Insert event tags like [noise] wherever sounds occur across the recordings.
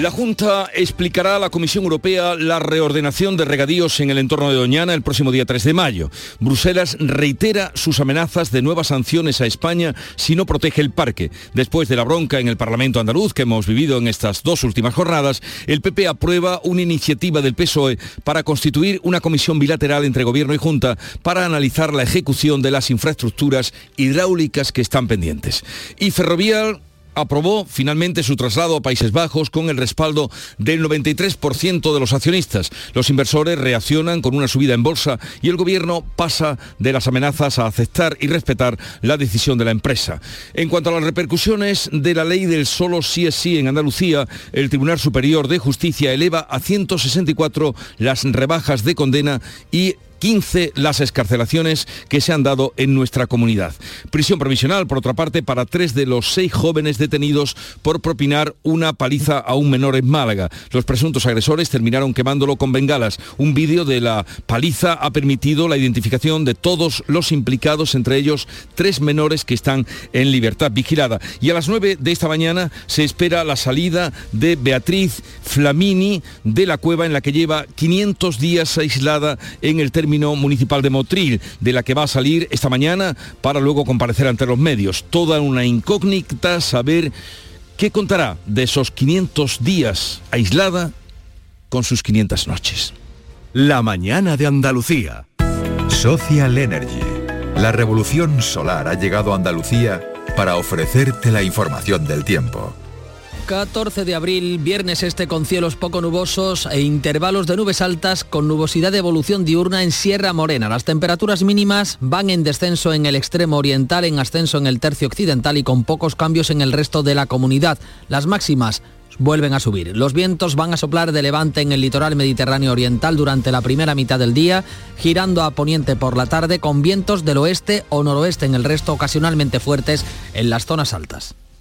La Junta explicará a la Comisión Europea la reordenación de regadíos en el entorno de Doñana el próximo día 3 de mayo. Bruselas reitera sus amenazas de nuevas sanciones a España si no protege el parque. Después de la bronca en el Parlamento andaluz que hemos vivido en estas dos últimas jornadas, el PP aprueba una iniciativa del PSOE para constituir una comisión bilateral entre Gobierno y Junta para analizar la ejecución de las infraestructuras hidráulicas que están pendientes. Y Ferrovial aprobó finalmente su traslado a Países Bajos con el respaldo del 93% de los accionistas. Los inversores reaccionan con una subida en bolsa y el gobierno pasa de las amenazas a aceptar y respetar la decisión de la empresa. En cuanto a las repercusiones de la ley del solo sí es sí en Andalucía, el Tribunal Superior de Justicia eleva a 164 las rebajas de condena y 15 las escarcelaciones que se han dado en nuestra comunidad. Prisión provisional, por otra parte, para tres de los seis jóvenes detenidos por propinar una paliza a un menor en Málaga. Los presuntos agresores terminaron quemándolo con bengalas. Un vídeo de la paliza ha permitido la identificación de todos los implicados, entre ellos tres menores que están en libertad vigilada. Y a las 9 de esta mañana se espera la salida de Beatriz Flamini de la cueva en la que lleva 500 días aislada en el término municipal de Motril, de la que va a salir esta mañana para luego comparecer ante los medios. Toda una incógnita saber qué contará de esos 500 días aislada con sus 500 noches. La mañana de Andalucía. Social Energy. La revolución solar ha llegado a Andalucía para ofrecerte la información del tiempo. 14 de abril, viernes este con cielos poco nubosos e intervalos de nubes altas con nubosidad de evolución diurna en Sierra Morena. Las temperaturas mínimas van en descenso en el extremo oriental, en ascenso en el tercio occidental y con pocos cambios en el resto de la comunidad. Las máximas vuelven a subir. Los vientos van a soplar de levante en el litoral mediterráneo oriental durante la primera mitad del día, girando a poniente por la tarde con vientos del oeste o noroeste en el resto ocasionalmente fuertes en las zonas altas.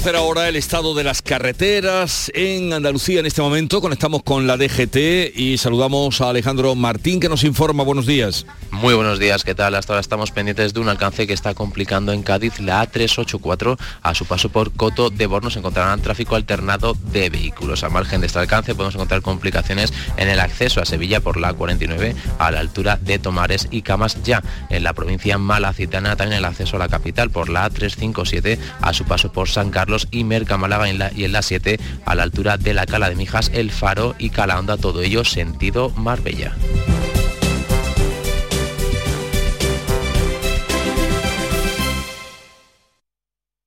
Conocer ahora el estado de las carreteras en Andalucía en este momento. Conectamos con la DGT y saludamos a Alejandro Martín que nos informa. Buenos días. Muy buenos días, ¿qué tal? Hasta ahora estamos pendientes de un alcance que está complicando en Cádiz la A384. A su paso por Coto de Bornos encontrarán tráfico alternado de vehículos. A margen de este alcance podemos encontrar complicaciones en el acceso a Sevilla por la A49 a la altura de Tomares y Camas ya. En la provincia malacitana también el acceso a la capital por la A357 a su paso por San Carlos y Merca Málaga en la, y en la 7 a la altura de la Cala de Mijas, El Faro y Calahonda, todo ello sentido Marbella.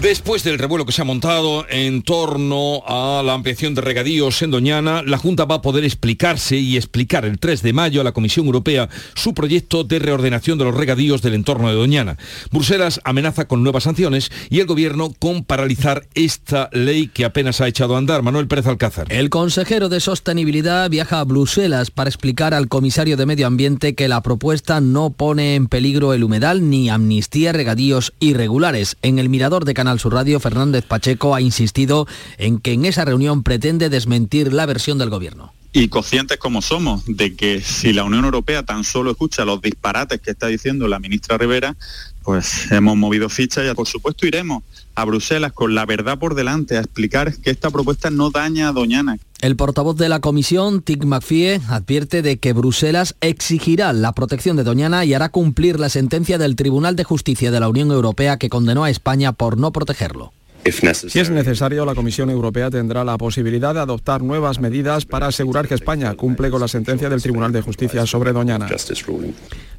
Después del revuelo que se ha montado en torno a la ampliación de regadíos en Doñana, la Junta va a poder explicarse y explicar el 3 de mayo a la Comisión Europea su proyecto de reordenación de los regadíos del entorno de Doñana. Bruselas amenaza con nuevas sanciones y el Gobierno con paralizar esta ley que apenas ha echado a andar. Manuel Pérez Alcázar. El consejero de Sostenibilidad viaja a Bruselas para explicar al comisario de Medio Ambiente que la propuesta no pone en peligro el humedal ni amnistía regadíos irregulares. En el mirador de Canal Sur Radio, Fernández Pacheco ha insistido en que en esa reunión pretende desmentir la versión del Gobierno. y conscientes como somos de que si la Unión Europea tan solo escucha los disparates que está diciendo la ministra Rivera, pues hemos movido ficha y por supuesto iremos a Bruselas con la verdad por delante a explicar que esta propuesta no daña a Doñana. El portavoz de la comisión, Tic McFie, advierte de que Bruselas exigirá la protección de Doñana y hará cumplir la sentencia del Tribunal de Justicia de la Unión Europea que condenó a España por no protegerlo. Si es necesario, la Comisión Europea tendrá la posibilidad de adoptar nuevas medidas para asegurar que España cumple con la sentencia del Tribunal de Justicia sobre Doñana.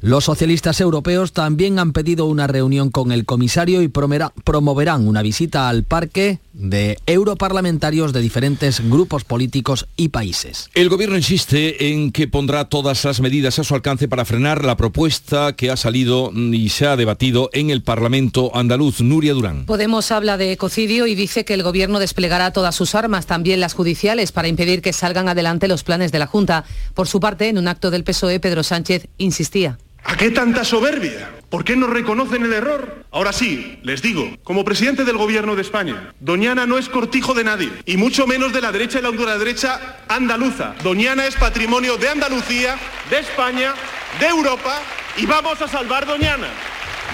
Los socialistas europeos también han pedido una reunión con el comisario y promoverán una visita al parque de europarlamentarios de diferentes grupos políticos y países. El gobierno insiste en que pondrá todas las medidas a su alcance para frenar la propuesta que ha salido y se ha debatido en el Parlamento andaluz. Nuria Durán. Podemos habla de ecocidio y dice que el gobierno desplegará todas sus armas, también las judiciales, para impedir que salgan adelante los planes de la Junta. Por su parte, en un acto del PSOE, Pedro Sánchez insistía. ¿A qué tanta soberbia? ¿Por qué no reconocen el error? Ahora sí, les digo, como presidente del gobierno de España, Doñana no es cortijo de nadie, y mucho menos de la derecha y la ultraderecha andaluza. Doñana es patrimonio de Andalucía, de España, de Europa, y vamos a salvar Doñana.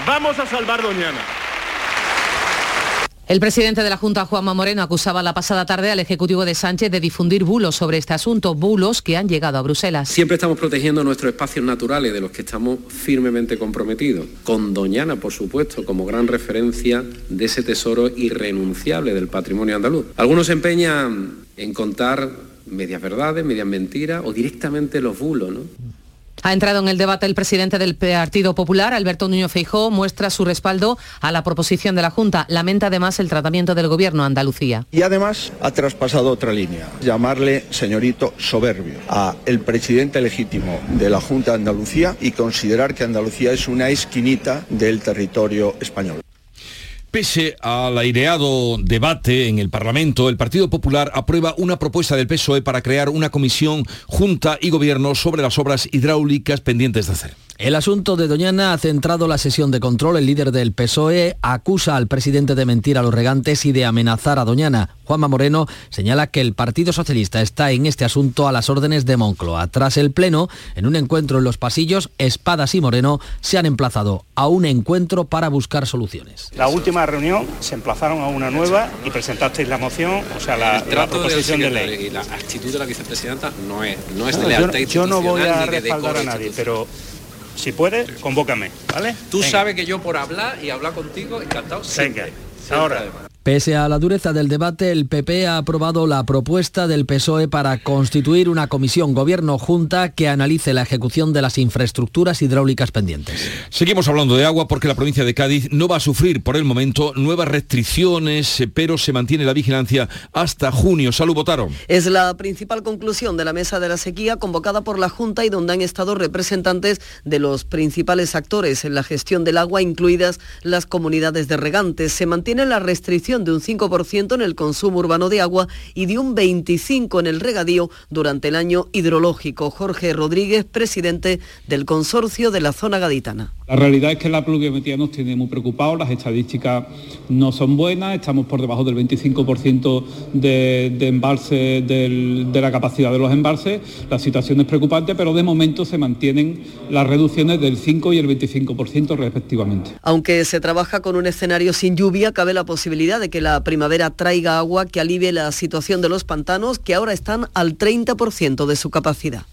Vamos a salvar Doñana. El presidente de la Junta, Juanma Moreno, acusaba la pasada tarde al Ejecutivo de Sánchez de difundir bulos sobre este asunto, bulos que han llegado a Bruselas. Siempre estamos protegiendo nuestros espacios naturales de los que estamos firmemente comprometidos, con Doñana, por supuesto, como gran referencia de ese tesoro irrenunciable del patrimonio andaluz. Algunos se empeñan en contar medias verdades, medias mentiras o directamente los bulos, ¿no? Ha entrado en el debate el presidente del Partido Popular, Alberto Núñez Feijó, muestra su respaldo a la proposición de la Junta. Lamenta además el tratamiento del gobierno Andalucía. Y además ha traspasado otra línea, llamarle señorito soberbio a el presidente legítimo de la Junta de Andalucía y considerar que Andalucía es una esquinita del territorio español. Pese al aireado debate en el Parlamento, el Partido Popular aprueba una propuesta del PSOE para crear una comisión junta y gobierno sobre las obras hidráulicas pendientes de hacer. El asunto de Doñana ha centrado la sesión de control. El líder del PSOE acusa al presidente de mentir a los regantes y de amenazar a Doñana. Juanma Moreno señala que el Partido Socialista está en este asunto a las órdenes de Moncloa. Tras el Pleno, en un encuentro en los pasillos, Espadas y Moreno se han emplazado a un encuentro para buscar soluciones. La última reunión se emplazaron a una nueva y presentasteis la moción, o sea, la, proposición de ley. Y la actitud de la vicepresidenta no es, no es de lealtad yo, yo no voy a respaldar a nadie, pero si puedes, convócame, ¿vale? Tú sabes que yo por hablar y hablar contigo, encantado siempre. Venga, ahora. Pese a la dureza del debate, el PP ha aprobado la propuesta del PSOE para constituir una comisión gobierno-junta que analice la ejecución de las infraestructuras hidráulicas pendientes. Seguimos hablando de agua porque la provincia de Cádiz no va a sufrir por el momento nuevas restricciones, pero se mantiene la vigilancia hasta junio. Salud, votaron. Es la principal conclusión de la mesa de la sequía convocada por la Junta y donde han estado representantes de los principales actores en la gestión del agua, incluidas las comunidades de regantes. Se mantiene la restricción de un 5% en el consumo urbano de agua y de un 25% en el regadío durante el año hidrológico. Jorge Rodríguez, presidente del consorcio de la zona gaditana. La realidad es que la pluviometría nos tiene muy preocupados, las estadísticas no son buenas, estamos por debajo del 25% de, embalse de la capacidad de los embalses, la situación es preocupante, pero de momento se mantienen las reducciones del 5 y el 25% respectivamente. Aunque se trabaja con un escenario sin lluvia, cabe la posibilidad de que la primavera traiga agua que alivie la situación de los pantanos, que ahora están al 30% de su capacidad.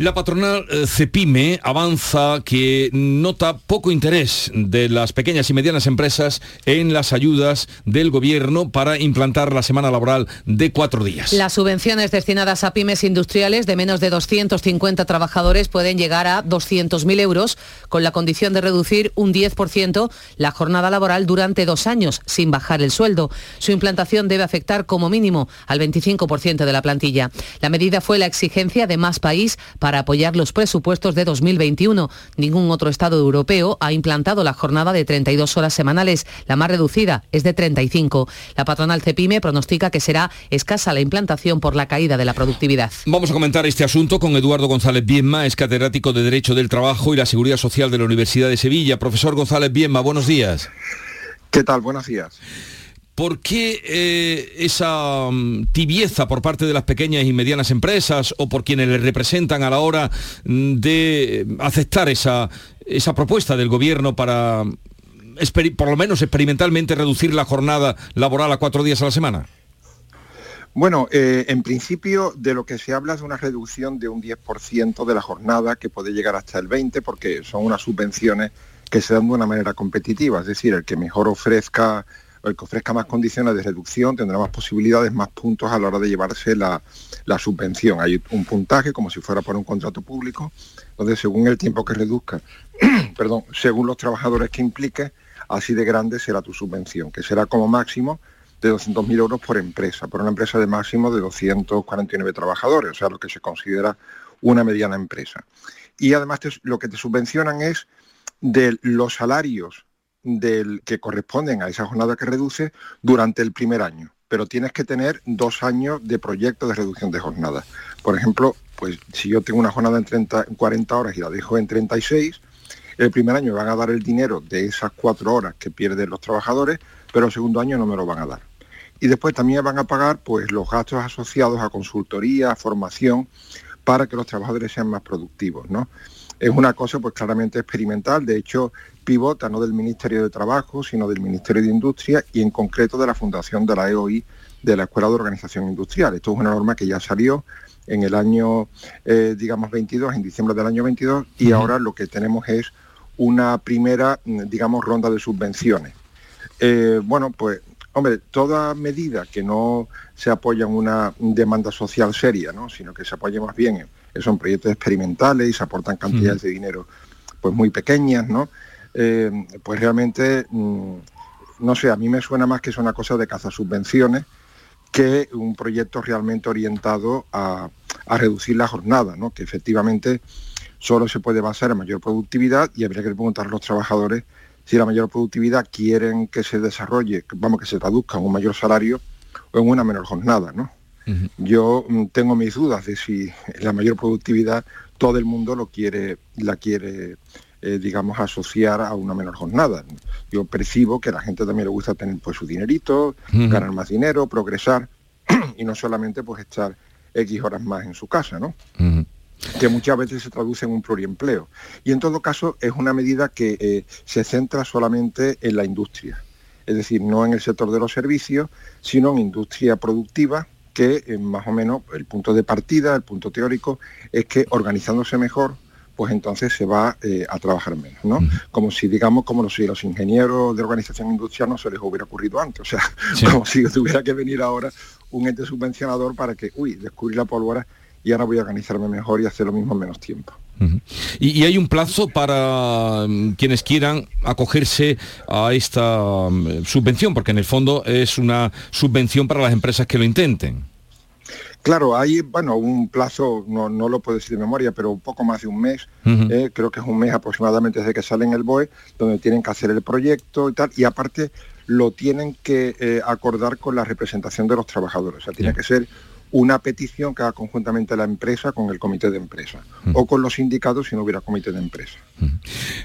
La patronal eh, Cepime avanza que nota poco interés de las pequeñas y medianas empresas en las ayudas del gobierno para implantar la semana laboral de cuatro días. Las subvenciones destinadas a pymes industriales de menos de 250 trabajadores pueden llegar a 200.000 euros con la condición de reducir un 10% la jornada laboral durante dos años sin bajar el sueldo. Su implantación debe afectar como mínimo al 25% de la plantilla. La medida fue la exigencia de más país para para apoyar los presupuestos de 2021. Ningún otro Estado europeo ha implantado la jornada de 32 horas semanales. La más reducida es de 35. La patronal Cepime pronostica que será escasa la implantación por la caída de la productividad. Vamos a comentar este asunto con Eduardo González Bienma, es catedrático de Derecho del Trabajo y la Seguridad Social de la Universidad de Sevilla. Profesor González Bienma, buenos días. ¿Qué tal? Buenos días. ¿Por qué eh, esa mm, tibieza por parte de las pequeñas y medianas empresas o por quienes les representan a la hora mm, de aceptar esa, esa propuesta del gobierno para por lo menos experimentalmente reducir la jornada laboral a cuatro días a la semana? Bueno, eh, en principio de lo que se habla es una reducción de un 10% de la jornada que puede llegar hasta el 20% porque son unas subvenciones que se dan de una manera competitiva, es decir, el que mejor ofrezca el que ofrezca más condiciones de reducción tendrá más posibilidades, más puntos a la hora de llevarse la, la subvención. Hay un puntaje como si fuera por un contrato público, donde según el tiempo que reduzca, [clears throat] perdón, según los trabajadores que implique, así de grande será tu subvención, que será como máximo de 200.000 euros por empresa, por una empresa de máximo de 249 trabajadores, o sea, lo que se considera una mediana empresa. Y además lo que te subvencionan es de los salarios del, que corresponden a esa jornada que reduce durante el primer año, pero tienes que tener dos años de proyecto de reducción de jornada. Por ejemplo, pues si yo tengo una jornada en, 30, en 40 horas y la dejo en 36, el primer año me van a dar el dinero de esas cuatro horas que pierden los trabajadores, pero el segundo año no me lo van a dar. Y después también van a pagar pues, los gastos asociados a consultoría, a formación, para que los trabajadores sean más productivos. ¿no? Es una cosa pues claramente experimental, de hecho pivota no del Ministerio de Trabajo, sino del Ministerio de Industria y en concreto de la Fundación de la EOI de la Escuela de Organización Industrial. Esto es una norma que ya salió en el año, eh, digamos, 22, en diciembre del año 22, y ahora lo que tenemos es una primera, mm, digamos, ronda de subvenciones. Eh, bueno, pues, hombre, toda medida que no se apoya en una demanda social seria, ¿no? sino que se apoye más bien en, son proyectos experimentales y se aportan cantidades de dinero pues muy pequeñas, ¿no? Eh, pues realmente, mm, no sé, a mí me suena más que es una cosa de caza subvenciones que un proyecto realmente orientado a, a reducir la jornada, ¿no? que efectivamente solo se puede basar en mayor productividad y habría que preguntar a los trabajadores si la mayor productividad quieren que se desarrolle, vamos, que se traduzca en un mayor salario o en una menor jornada, ¿no? Yo mm, tengo mis dudas de si la mayor productividad todo el mundo lo quiere, la quiere, eh, digamos, asociar a una menor jornada. Yo percibo que a la gente también le gusta tener pues su dinerito, ganar más dinero, progresar [clears throat] y no solamente pues estar X horas más en su casa, ¿no? que muchas veces se traduce en un pluriempleo. Y en todo caso es una medida que eh, se centra solamente en la industria, es decir, no en el sector de los servicios, sino en industria productiva, que eh, más o menos el punto de partida, el punto teórico, es que organizándose mejor, pues entonces se va eh, a trabajar menos, ¿no? Como si, digamos, como si los ingenieros de organización industrial no se les hubiera ocurrido antes, o sea, [laughs] como si tuviera que venir ahora un ente subvencionador para que, uy, descubrir la pólvora y ahora voy a organizarme mejor y hacer lo mismo en menos tiempo. ¿Y, hay un plazo para mm, quienes quieran acogerse a esta mm, subvención? Porque en el fondo es una subvención para las empresas que lo intenten. Claro, hay, bueno, un plazo, no, lo puedo decir de memoria, pero un poco más de un mes, eh, creo que es un mes aproximadamente desde que sale en el BOE, donde tienen que hacer el proyecto y tal, y aparte lo tienen que eh, acordar con la representación de los trabajadores, o sea, tiene que ser una petición que haga conjuntamente la empresa con el comité de empresa o con los sindicatos si no hubiera comité de empresa.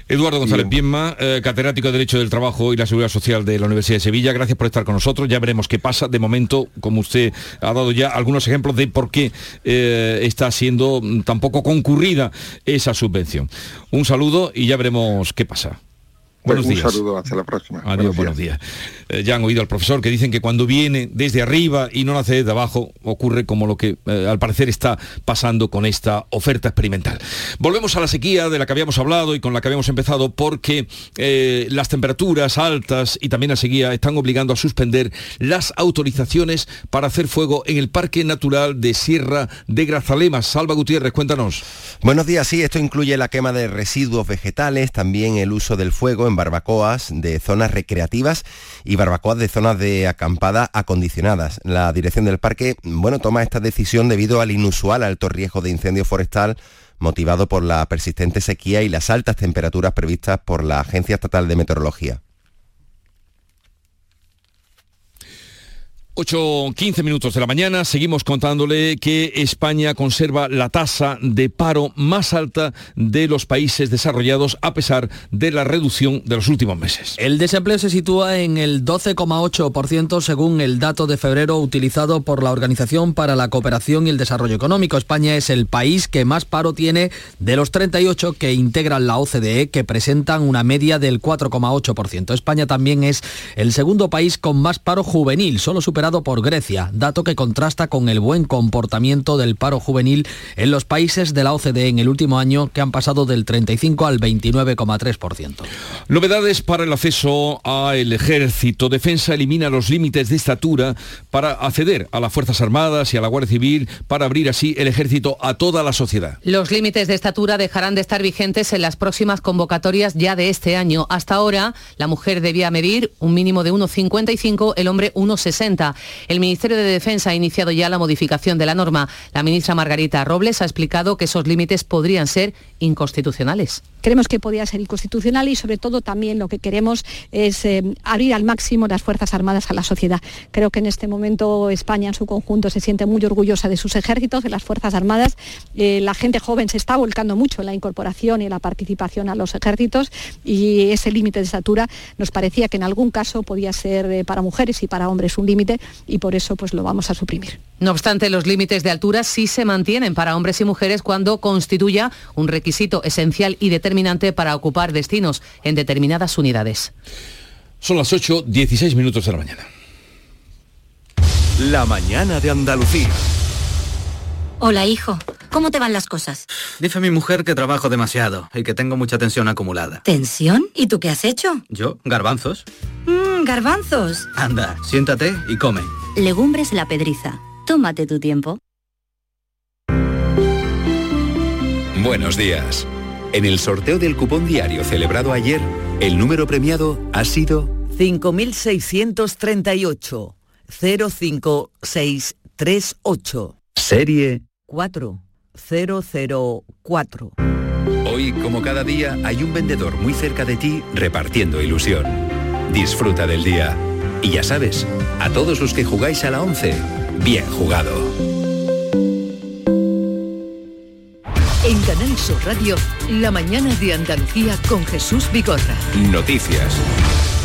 Eduardo González Pienma, eh, catedrático de Derecho del Trabajo y la Seguridad Social de la Universidad de Sevilla, gracias por estar con nosotros. Ya veremos qué pasa. De momento, como usted ha dado ya algunos ejemplos de por qué eh, está siendo tan poco concurrida esa subvención. Un saludo y ya veremos qué pasa. Buenos un saludo, hasta la próxima. Adiós, buenos días. Eh, ya han oído al profesor que dicen que cuando viene desde arriba y no nace desde abajo, ocurre como lo que eh, al parecer está pasando con esta oferta experimental. Volvemos a la sequía de la que habíamos hablado y con la que habíamos empezado porque eh, las temperaturas altas y también la sequía están obligando a suspender las autorizaciones para hacer fuego en el Parque Natural de Sierra de Grazalema. Salva Gutiérrez, cuéntanos. Buenos días, sí, esto incluye la quema de residuos vegetales, también el uso del fuego en barbacoas de zonas recreativas y barbacoas de zonas de acampada acondicionadas. La dirección del parque, bueno, toma esta decisión debido al inusual alto riesgo de incendio forestal motivado por la persistente sequía y las altas temperaturas previstas por la Agencia Estatal de Meteorología. 8, 15 minutos de la mañana, seguimos contándole que España conserva la tasa de paro más alta de los países desarrollados a pesar de la reducción de los últimos meses. El desempleo se sitúa en el 12,8% según el dato de febrero utilizado por la Organización para la Cooperación y el Desarrollo Económico. España es el país que más paro tiene de los 38 que integran la OCDE, que presentan una media del 4,8%. España también es el segundo país con más paro juvenil, solo supera por Grecia, dato que contrasta con el buen comportamiento del paro juvenil en los países de la OCDE en el último año, que han pasado del 35 al 29,3%. Novedades para el acceso al ejército. Defensa elimina los límites de estatura para acceder a las Fuerzas Armadas y a la Guardia Civil para abrir así el ejército a toda la sociedad. Los límites de estatura dejarán de estar vigentes en las próximas convocatorias ya de este año. Hasta ahora, la mujer debía medir un mínimo de 1,55, el hombre 1,60. El Ministerio de Defensa ha iniciado ya la modificación de la norma. La ministra Margarita Robles ha explicado que esos límites podrían ser inconstitucionales. Creemos que podría ser inconstitucional y sobre todo también lo que queremos es eh, abrir al máximo las Fuerzas Armadas a la sociedad. Creo que en este momento España en su conjunto se siente muy orgullosa de sus ejércitos, de las Fuerzas Armadas. Eh, la gente joven se está volcando mucho en la incorporación y en la participación a los ejércitos y ese límite de estatura nos parecía que en algún caso podía ser eh, para mujeres y para hombres un límite y por eso pues lo vamos a suprimir. No obstante, los límites de altura sí se mantienen para hombres y mujeres cuando constituya un requisito esencial y determinante para ocupar destinos en determinadas unidades. Son las 8, 16 minutos de la mañana. La mañana de Andalucía. Hola, hijo. ¿Cómo te van las cosas? Dice mi mujer que trabajo demasiado y que tengo mucha tensión acumulada. ¿Tensión? ¿Y tú qué has hecho? Yo, garbanzos. Mmm, garbanzos. Anda, siéntate y come. Legumbres la pedriza. Tómate tu tiempo. Buenos días. En el sorteo del cupón diario celebrado ayer, el número premiado ha sido 5638 05638. Serie 4004. Hoy, como cada día, hay un vendedor muy cerca de ti repartiendo ilusión. Disfruta del día. Y ya sabes, a todos los que jugáis a la 11, bien jugado. En Canal Sur Radio, la mañana de Andalucía con Jesús Vigorra. Noticias.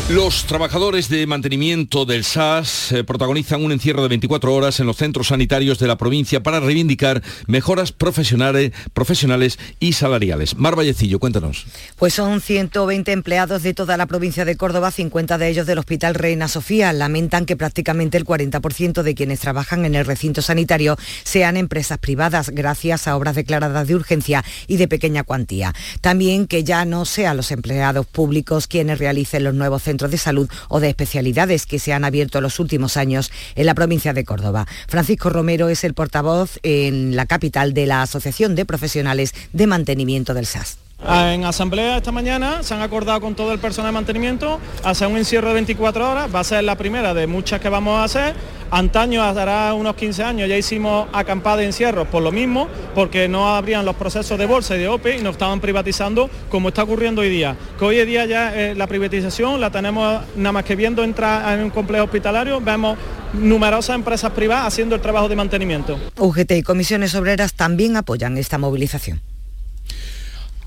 Los trabajadores de mantenimiento del SAS eh, protagonizan un encierro de 24 horas en los centros sanitarios de la provincia para reivindicar mejoras profesionales, profesionales y salariales. Mar Vallecillo, cuéntanos. Pues son 120 empleados de toda la provincia de Córdoba, 50 de ellos del Hospital Reina Sofía. Lamentan que prácticamente el 40% de quienes trabajan en el recinto sanitario sean empresas privadas, gracias a obras declaradas de urgencia y de pequeña cuantía. También que ya no sean los empleados públicos quienes realicen los nuevos centros de salud o de especialidades que se han abierto en los últimos años en la provincia de Córdoba. Francisco Romero es el portavoz en la capital de la Asociación de Profesionales de Mantenimiento del SAS. En asamblea esta mañana se han acordado con todo el personal de mantenimiento hacer un encierro de 24 horas, va a ser la primera de muchas que vamos a hacer. Antaño, hará unos 15 años, ya hicimos acampada de encierros por lo mismo, porque no abrían los procesos de bolsa y de OPE y nos estaban privatizando como está ocurriendo hoy día. Que hoy en día ya eh, la privatización la tenemos nada más que viendo entrar en un complejo hospitalario, vemos numerosas empresas privadas haciendo el trabajo de mantenimiento. UGT y comisiones obreras también apoyan esta movilización.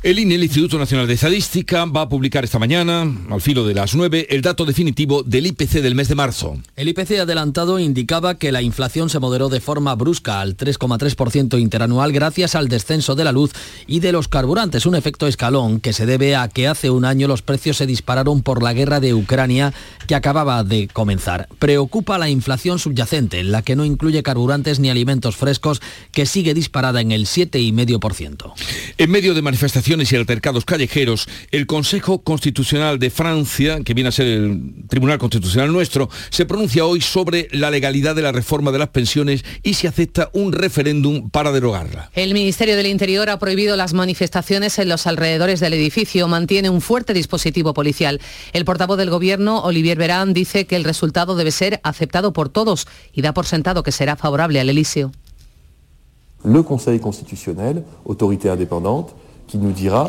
El INE, el Instituto Nacional de Estadística, va a publicar esta mañana, al filo de las 9, el dato definitivo del IPC del mes de marzo. El IPC adelantado indicaba que la inflación se moderó de forma brusca al 3,3% interanual gracias al descenso de la luz y de los carburantes, un efecto escalón que se debe a que hace un año los precios se dispararon por la guerra de Ucrania que acababa de comenzar. Preocupa la inflación subyacente, la que no incluye carburantes ni alimentos frescos, que sigue disparada en el 7,5%. En medio de manifestaciones y altercados callejeros, el Consejo Constitucional de Francia, que viene a ser el Tribunal Constitucional nuestro, se pronuncia hoy sobre la legalidad de la reforma de las pensiones y se acepta un referéndum para derogarla. El Ministerio del Interior ha prohibido las manifestaciones en los alrededores del edificio, mantiene un fuerte dispositivo policial. El portavoz del Gobierno, Olivier Verán, dice que el resultado debe ser aceptado por todos y da por sentado que será favorable al Elíseo. Le Conseil constitutionnel, autorité indépendante,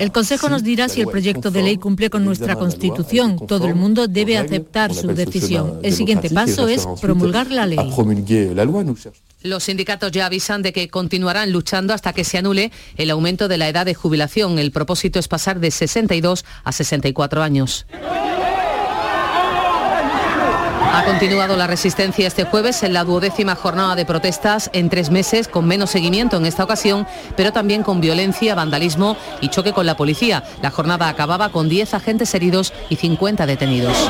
El Consejo nos dirá si el proyecto de ley cumple con nuestra Constitución. Todo el mundo debe aceptar su decisión. El siguiente paso es promulgar la ley. Los sindicatos ya avisan de que continuarán luchando hasta que se anule el aumento de la edad de jubilación. El propósito es pasar de 62 a 64 años. Ha continuado la resistencia este jueves en la duodécima jornada de protestas en tres meses, con menos seguimiento en esta ocasión, pero también con violencia, vandalismo y choque con la policía. La jornada acababa con 10 agentes heridos y 50 detenidos.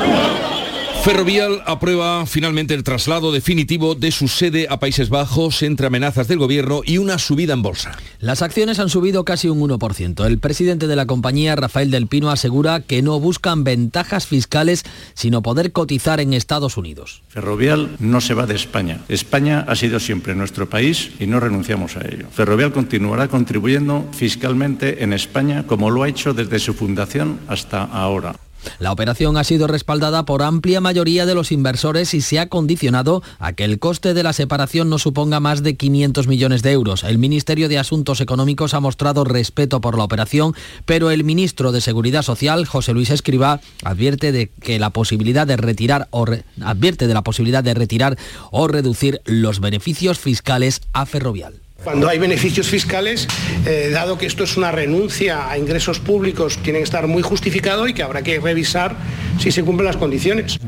Ferrovial aprueba finalmente el traslado definitivo de su sede a Países Bajos entre amenazas del gobierno y una subida en bolsa. Las acciones han subido casi un 1%. El presidente de la compañía, Rafael del Pino, asegura que no buscan ventajas fiscales, sino poder cotizar en Estados Unidos. Ferrovial no se va de España. España ha sido siempre nuestro país y no renunciamos a ello. Ferrovial continuará contribuyendo fiscalmente en España como lo ha hecho desde su fundación hasta ahora. La operación ha sido respaldada por amplia mayoría de los inversores y se ha condicionado a que el coste de la separación no suponga más de 500 millones de euros. El Ministerio de Asuntos Económicos ha mostrado respeto por la operación, pero el ministro de Seguridad Social, José Luis Escribá, advierte de que la posibilidad de retirar o advierte de la posibilidad de retirar o reducir los beneficios fiscales a Ferrovial. Cuando hay beneficios fiscales, eh, dado que esto es una renuncia a ingresos públicos, tiene que estar muy justificado y que habrá que revisar si se cumplen las condiciones.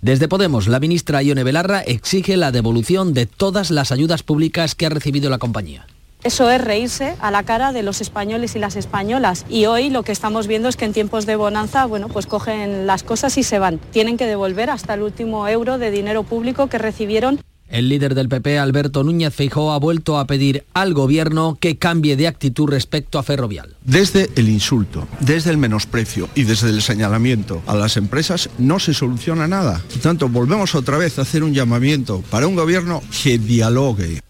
Desde Podemos, la ministra Ione Belarra exige la devolución de todas las ayudas públicas que ha recibido la compañía. Eso es reírse a la cara de los españoles y las españolas. Y hoy lo que estamos viendo es que en tiempos de bonanza, bueno, pues cogen las cosas y se van. Tienen que devolver hasta el último euro de dinero público que recibieron. El líder del PP, Alberto Núñez Feijóo, ha vuelto a pedir al gobierno que cambie de actitud respecto a Ferrovial. Desde el insulto, desde el menosprecio y desde el señalamiento a las empresas no se soluciona nada. Por tanto, volvemos otra vez a hacer un llamamiento para un gobierno que dialogue.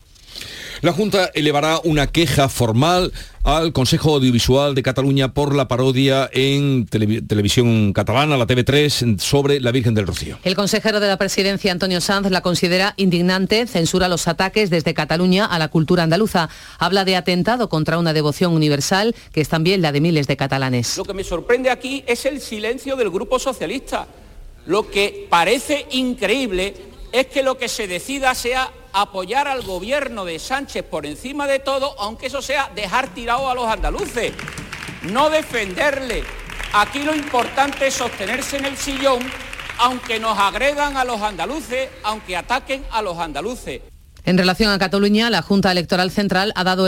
La Junta elevará una queja formal al Consejo Audiovisual de Cataluña por la parodia en televisión catalana, la TV3, sobre la Virgen del Rocío. El consejero de la presidencia, Antonio Sanz, la considera indignante, censura los ataques desde Cataluña a la cultura andaluza. Habla de atentado contra una devoción universal, que es también la de miles de catalanes. Lo que me sorprende aquí es el silencio del Grupo Socialista. Lo que parece increíble es que lo que se decida sea apoyar al gobierno de Sánchez por encima de todo, aunque eso sea dejar tirado a los andaluces, no defenderle. Aquí lo importante es sostenerse en el sillón, aunque nos agredan a los andaluces, aunque ataquen a los andaluces. En relación a Cataluña, la Junta Electoral Central ha dado,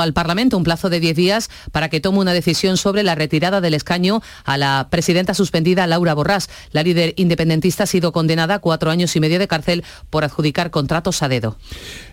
al Parlamento un plazo de 10 días para que tome una decisión sobre la retirada del escaño a la presidenta suspendida Laura Borràs. La líder independentista ha sido condenada a cuatro años y medio de cárcel por adjudicar contratos a dedo.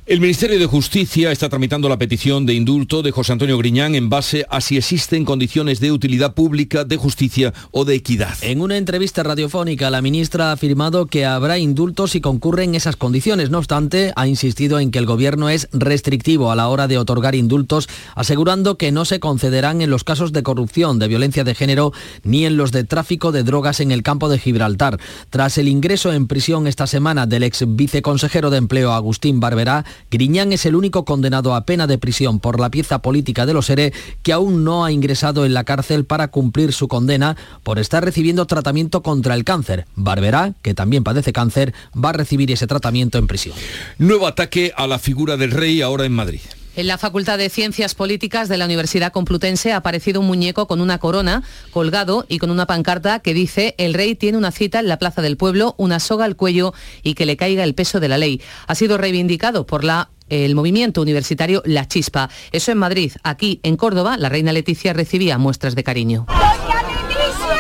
El Ministerio de Justicia está tramitando la petición de indulto de José Antonio Griñán en base a si existen condiciones de utilidad pública, de justicia o de equidad. En una entrevista radiofónica, la ministra ha afirmado que habrá indultos si concurren esas condiciones. No obstante, ha insistido en que el gobierno es restrictivo a la hora de otorgar indultos, asegurando que no se concederán en los casos de corrupción, de violencia de género, ni en los de tráfico de drogas en el campo de Gibraltar. Tras el ingreso en prisión esta semana del ex viceconsejero de Empleo Agustín Barberá, Griñán es el único condenado a pena de prisión por la pieza política de los ERE que aún no ha ingresado en la cárcel para cumplir su condena por estar recibiendo tratamiento contra el cáncer. Barberá, que también padece cáncer, va a recibir ese tratamiento en prisión. Nuevo ataque a la figura del rey ahora en Madrid. En la Facultad de Ciencias Políticas de la Universidad Complutense ha aparecido un muñeco con una corona colgado y con una pancarta que dice el rey tiene una cita en la Plaza del Pueblo, una soga al cuello y que le caiga el peso de la ley. Ha sido reivindicado por la el movimiento universitario La Chispa. Eso en Madrid. Aquí, en Córdoba, la reina Leticia recibía muestras de cariño. ¡Doña Leticia!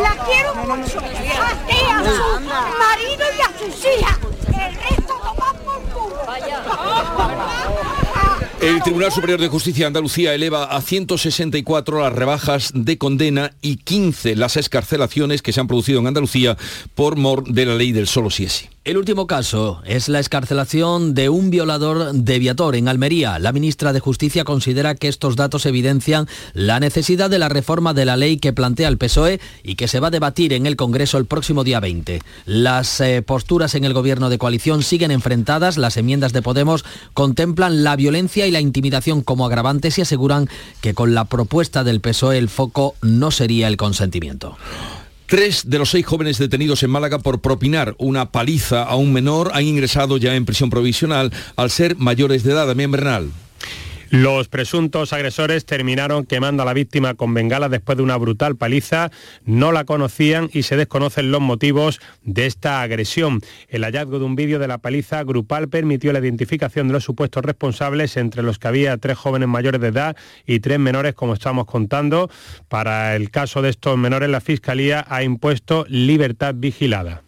la quiero mucho. A su marido y a sus hijas. El resto El Tribunal Superior de Justicia de Andalucía eleva a 164 las rebajas de condena y 15 las escarcelaciones que se han producido en Andalucía por mor de la ley del solo si. El último caso es la escarcelación de un violador de Viator en Almería. La ministra de Justicia considera que estos datos evidencian la necesidad de la reforma de la ley que plantea el PSOE y que se va a debatir en el Congreso el próximo día 20. Las eh, posturas en el gobierno de coalición siguen enfrentadas. Las enmiendas de Podemos contemplan la violencia y la intimidación como agravantes y aseguran que con la propuesta del PSOE el foco no sería el consentimiento. Tres de los seis jóvenes detenidos en Málaga por propinar una paliza a un menor han ingresado ya en prisión provisional al ser mayores de edad. Damián Bernal. Los presuntos agresores terminaron quemando a la víctima con bengala después de una brutal paliza. No la conocían y se desconocen los motivos de esta agresión. El hallazgo de un vídeo de la paliza grupal permitió la identificación de los supuestos responsables, entre los que había tres jóvenes mayores de edad y tres menores, como estamos contando. Para el caso de estos menores, la Fiscalía ha impuesto libertad vigilada.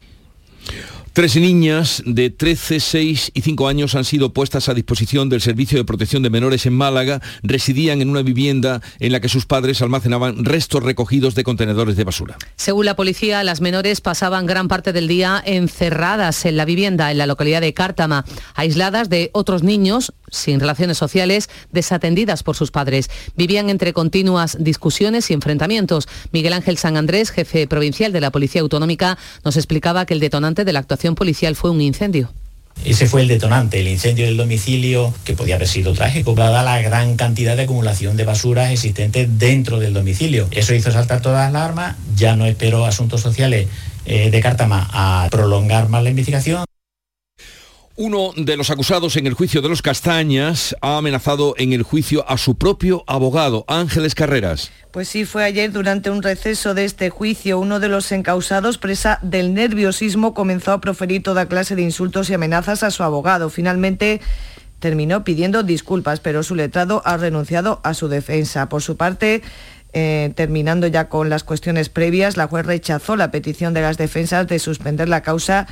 Tres niñas de 13, 6 y 5 años han sido puestas a disposición del Servicio de Protección de Menores en Málaga. Residían en una vivienda en la que sus padres almacenaban restos recogidos de contenedores de basura. Según la policía, las menores pasaban gran parte del día encerradas en la vivienda en la localidad de Cártama, aisladas de otros niños sin relaciones sociales, desatendidas por sus padres. Vivían entre continuas discusiones y enfrentamientos. Miguel Ángel San Andrés, jefe provincial de la Policía Autonómica, nos explicaba que el detonante de la actuación policial fue un incendio. Ese fue el detonante, el incendio del domicilio, que podía haber sido trágico, dada la gran cantidad de acumulación de basuras existentes dentro del domicilio. Eso hizo saltar todas las alarmas, ya no espero asuntos sociales eh, de Cártama a prolongar más la investigación. Uno de los acusados en el juicio de los Castañas ha amenazado en el juicio a su propio abogado, Ángeles Carreras. Pues sí, fue ayer durante un receso de este juicio. Uno de los encausados, presa del nerviosismo, comenzó a proferir toda clase de insultos y amenazas a su abogado. Finalmente terminó pidiendo disculpas, pero su letrado ha renunciado a su defensa. Por su parte, eh, terminando ya con las cuestiones previas, la juez rechazó la petición de las defensas de suspender la causa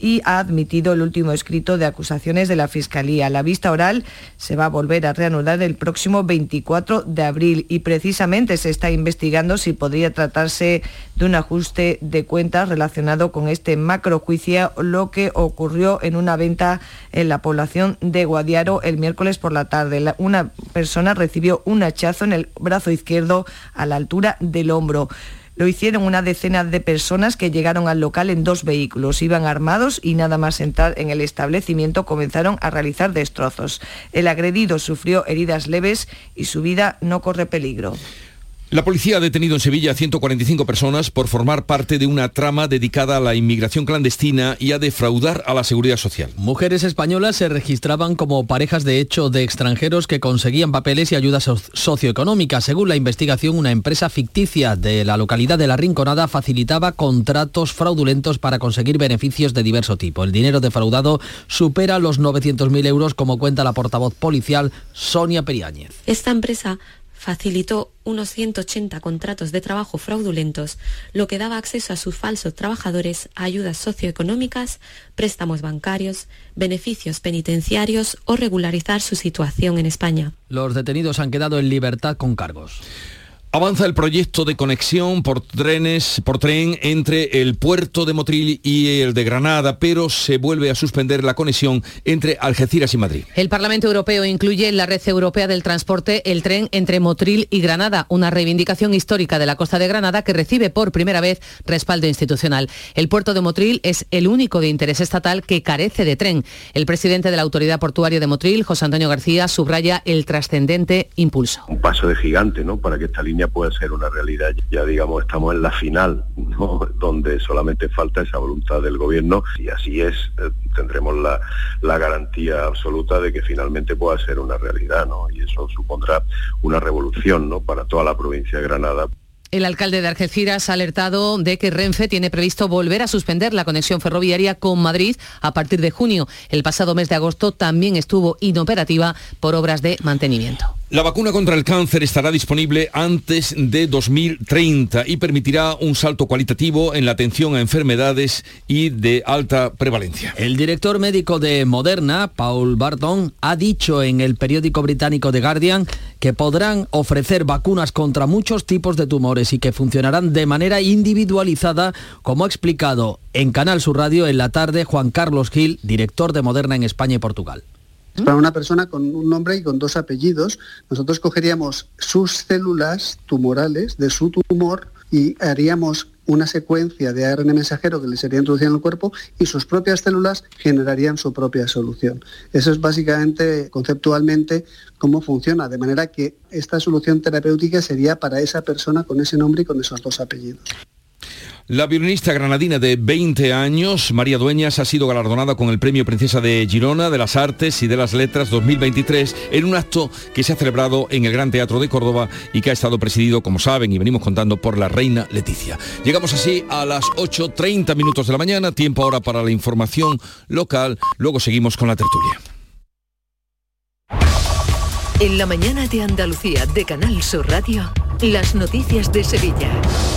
y ha admitido el último escrito de acusaciones de la Fiscalía. La vista oral se va a volver a reanudar el próximo 24 de abril y precisamente se está investigando si podría tratarse de un ajuste de cuentas relacionado con este macrojuicio, lo que ocurrió en una venta en la población de Guadiaro el miércoles por la tarde. una persona recibió un hachazo en el brazo izquierdo a la altura del hombro. Lo hicieron una decena de personas que llegaron al local en dos vehículos. Iban armados y nada más entrar en el establecimiento comenzaron a realizar destrozos. El agredido sufrió heridas leves y su vida no corre peligro. La policía ha detenido en Sevilla a 145 personas por formar parte de una trama dedicada a la inmigración clandestina y a defraudar a la seguridad social. Mujeres españolas se registraban como parejas de hecho de extranjeros que conseguían papeles y ayudas socioeconómicas. Según la investigación, una empresa ficticia de la localidad de La Rinconada facilitaba contratos fraudulentos para conseguir beneficios de diverso tipo. El dinero defraudado supera los 900.000 euros, como cuenta la portavoz policial Sonia Periáñez. Esta empresa facilitó unos 180 contratos de trabajo fraudulentos, lo que daba acceso a sus falsos trabajadores a ayudas socioeconómicas, préstamos bancarios, beneficios penitenciarios o regularizar su situación en España. Los detenidos han quedado en libertad con cargos. Avanza el proyecto de conexión por trenes, por tren entre el puerto de Motril y el de Granada, pero se vuelve a suspender la conexión entre Algeciras y Madrid. El Parlamento Europeo incluye en la red europea del transporte el tren entre Motril y Granada, una reivindicación histórica de la costa de Granada que recibe por primera vez respaldo institucional. El puerto de Motril es el único de interés estatal que carece de tren. El presidente de la Autoridad Portuaria de Motril, José Antonio García, subraya el trascendente impulso. Un paso de gigante, ¿no? Para que esta línea puede ser una realidad. Ya digamos, estamos en la final, [laughs] donde solamente falta esa voluntad del gobierno y así es, eh, tendremos la, garantía absoluta de que finalmente pueda ser una realidad. Y eso supondrá una revolución. Para toda la provincia de Granada. El alcalde de Algeciras ha alertado de que Renfe tiene previsto volver a suspender la conexión ferroviaria con Madrid a partir de junio. El pasado mes de agosto también estuvo inoperativa por obras de mantenimiento. La vacuna contra el cáncer estará disponible antes de 2030 y permitirá un salto cualitativo en la atención a enfermedades y de alta prevalencia. El director médico de Moderna, Paul Barton, ha dicho en el periódico británico The Guardian que podrán ofrecer vacunas contra muchos tipos de tumores y que funcionarán de manera individualizada, como ha explicado en Canal Sur Radio en la tarde Juan Carlos Gil, director de Moderna en España y Portugal. Para una persona con un nombre y con dos apellidos, nosotros cogeríamos sus células tumorales de su tumor y haríamos una secuencia de ARN mensajero que le sería introducida en el cuerpo y sus propias células generarían su propia solución. Eso es básicamente, conceptualmente, cómo funciona, de manera que esta solución terapéutica sería para esa persona con ese nombre y con esos dos apellidos. La violinista granadina de 20 años, María Dueñas, ha sido galardonada con el Premio Princesa de Girona de las Artes y de las Letras 2023 en un acto que se ha celebrado en el Gran Teatro de Córdoba y que ha estado presidido, como saben y venimos contando, por la reina Leticia. Llegamos así a las 8.30 minutos de la mañana, tiempo ahora para la información local, luego seguimos con la tertulia. En la mañana de Andalucía de Canal Sur Radio. Las noticias de Sevilla.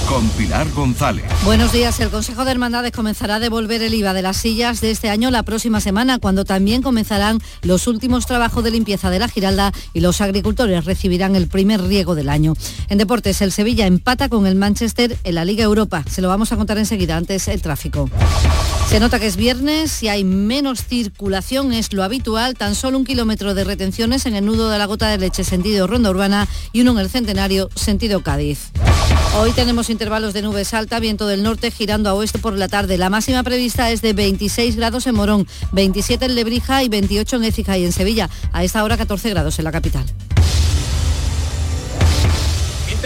Con Pilar González. Buenos días. El Consejo de Hermandades comenzará a devolver el IVA de las sillas de este año la próxima semana, cuando también comenzarán los últimos trabajos de limpieza de la Giralda y los agricultores recibirán el primer riego del año. En deportes, el Sevilla empata con el Manchester en la Liga Europa. Se lo vamos a contar enseguida, antes el tráfico. Se nota que es viernes y hay menos circulación, es lo habitual, tan solo un kilómetro de retenciones en el nudo de la gota de leche sentido Ronda Urbana y uno en el Centenario sentido Cádiz. Hoy tenemos intervalos de nubes alta, viento del norte girando a oeste por la tarde. La máxima prevista es de 26 grados en Morón, 27 en Lebrija y 28 en Écija y en Sevilla. A esta hora 14 grados en la capital.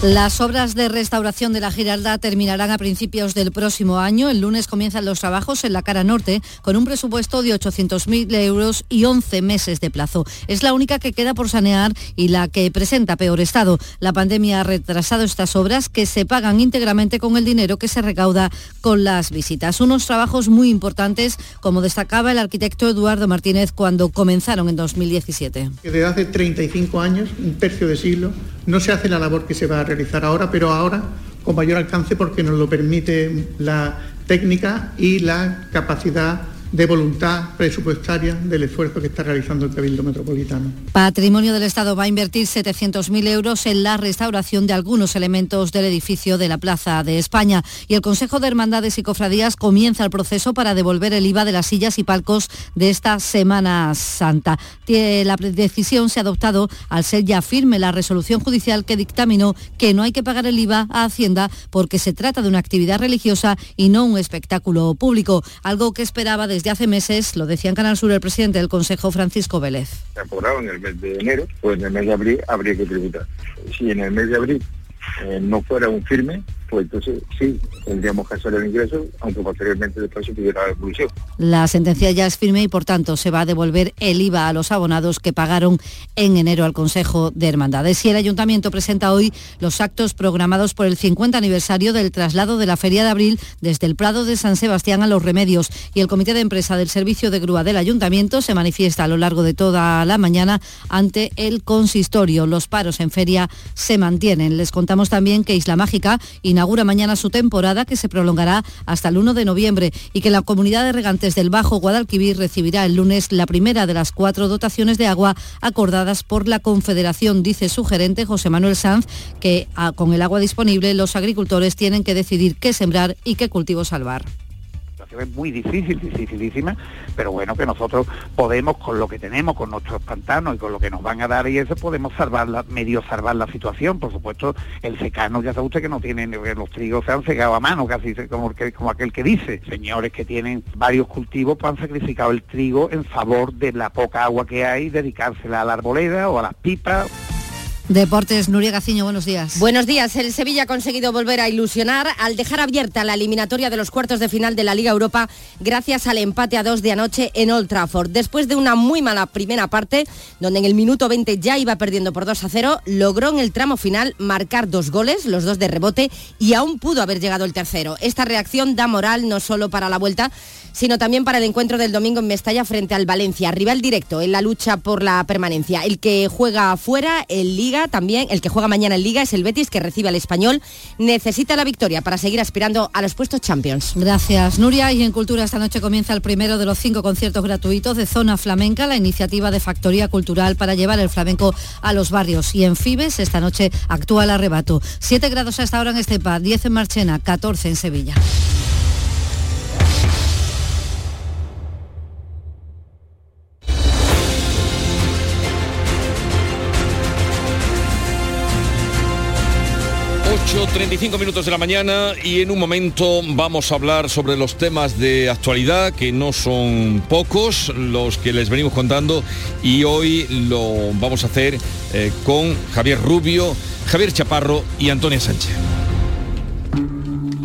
Las obras de restauración de la Giralda terminarán a principios del próximo año. El lunes comienzan los trabajos en la cara norte con un presupuesto de 800.000 euros y 11 meses de plazo. Es la única que queda por sanear y la que presenta peor estado. La pandemia ha retrasado estas obras que se pagan íntegramente con el dinero que se recauda con las visitas. Unos trabajos muy importantes, como destacaba el arquitecto Eduardo Martínez cuando comenzaron en 2017. Desde hace 35 años, un tercio de siglo, no se hace la labor que se va a realizar ahora, pero ahora con mayor alcance porque nos lo permite la técnica y la capacidad de voluntad presupuestaria del esfuerzo que está realizando el Cabildo Metropolitano. Patrimonio del Estado va a invertir 700.000 euros en la restauración de algunos elementos del edificio de la Plaza de España y el Consejo de Hermandades y Cofradías comienza el proceso para devolver el IVA de las sillas y palcos de esta Semana Santa. La decisión se ha adoptado al ser ya firme la resolución judicial que dictaminó que no hay que pagar el IVA a Hacienda porque se trata de una actividad religiosa y no un espectáculo público, algo que esperaba desde desde hace meses, lo decía en Canal Sur el presidente del Consejo, Francisco Vélez. Se en el mes de enero, pues en el mes de abril habría que tributar. Si en el mes de abril eh, no fuera un firme, pues entonces sí, tendríamos que hacer el ingreso, aunque posteriormente después se pidiera la devolución. La sentencia ya es firme y por tanto se va a devolver el IVA a los abonados que pagaron en enero al Consejo de Hermandades. Y el Ayuntamiento presenta hoy los actos programados por el 50 aniversario del traslado de la Feria de Abril desde el Prado de San Sebastián a Los Remedios. Y el Comité de Empresa del Servicio de Grúa del Ayuntamiento se manifiesta a lo largo de toda la mañana ante el consistorio. Los paros en feria se mantienen. Les contamos también que Isla Mágica inaugura mañana su temporada que se prolongará hasta el 1 de noviembre y que la comunidad de regantes del Bajo Guadalquivir recibirá el lunes la primera de las cuatro dotaciones de agua acordadas por la Confederación, dice su gerente José Manuel Sanz, que con el agua disponible los agricultores tienen que decidir qué sembrar y qué cultivo salvar situación es muy difícil, dificilísima, pero bueno, que nosotros podemos, con lo que tenemos, con nuestros pantanos y con lo que nos van a dar y eso, podemos salvar la, medio salvar la situación. Por supuesto, el secano, ya sabe usted que no tienen, los trigos se han secado a mano, casi como, como aquel que dice. Señores que tienen varios cultivos, pues han sacrificado el trigo en favor de la poca agua que hay, dedicársela a la arboleda o a las pipas. Deportes, Nuria Gaciño, buenos días. Buenos días. El Sevilla ha conseguido volver a ilusionar al dejar abierta la eliminatoria de los cuartos de final de la Liga Europa gracias al empate a dos de anoche en Old Trafford. Después de una muy mala primera parte, donde en el minuto 20 ya iba perdiendo por 2 a 0, logró en el tramo final marcar dos goles, los dos de rebote, y aún pudo haber llegado el tercero. Esta reacción da moral no solo para la vuelta, sino también para el encuentro del domingo en Mestalla frente al Valencia, rival directo en la lucha por la permanencia. El que juega fuera, el Liga también, el que juega mañana en Liga es el Betis que recibe al Español. Necesita la victoria para seguir aspirando a los puestos Champions. Gracias, Nuria. Y en Cultura esta noche comienza el primero de los cinco conciertos gratuitos de Zona Flamenca, la iniciativa de Factoría Cultural para llevar el flamenco a los barrios. Y en Fibes esta noche actúa el arrebato. 7 grados a esta hora en Estepa, 10 en Marchena, 14 en Sevilla. 35 minutos de la mañana y en un momento vamos a hablar sobre los temas de actualidad que no son pocos los que les venimos contando y hoy lo vamos a hacer eh, con Javier Rubio, Javier Chaparro y Antonia Sánchez.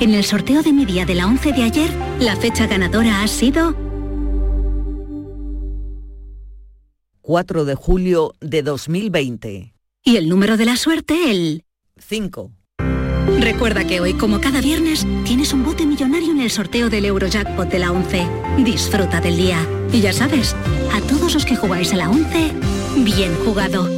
En el sorteo de mi día de la 11 de ayer, la fecha ganadora ha sido 4 de julio de 2020. y el número de la suerte el 5. Recuerda que hoy, como cada viernes, tienes un bote millonario en el sorteo del Eurojackpot de la 11. Disfruta del día. Y ya sabes, a todos los que jugáis a la 11, bien jugado.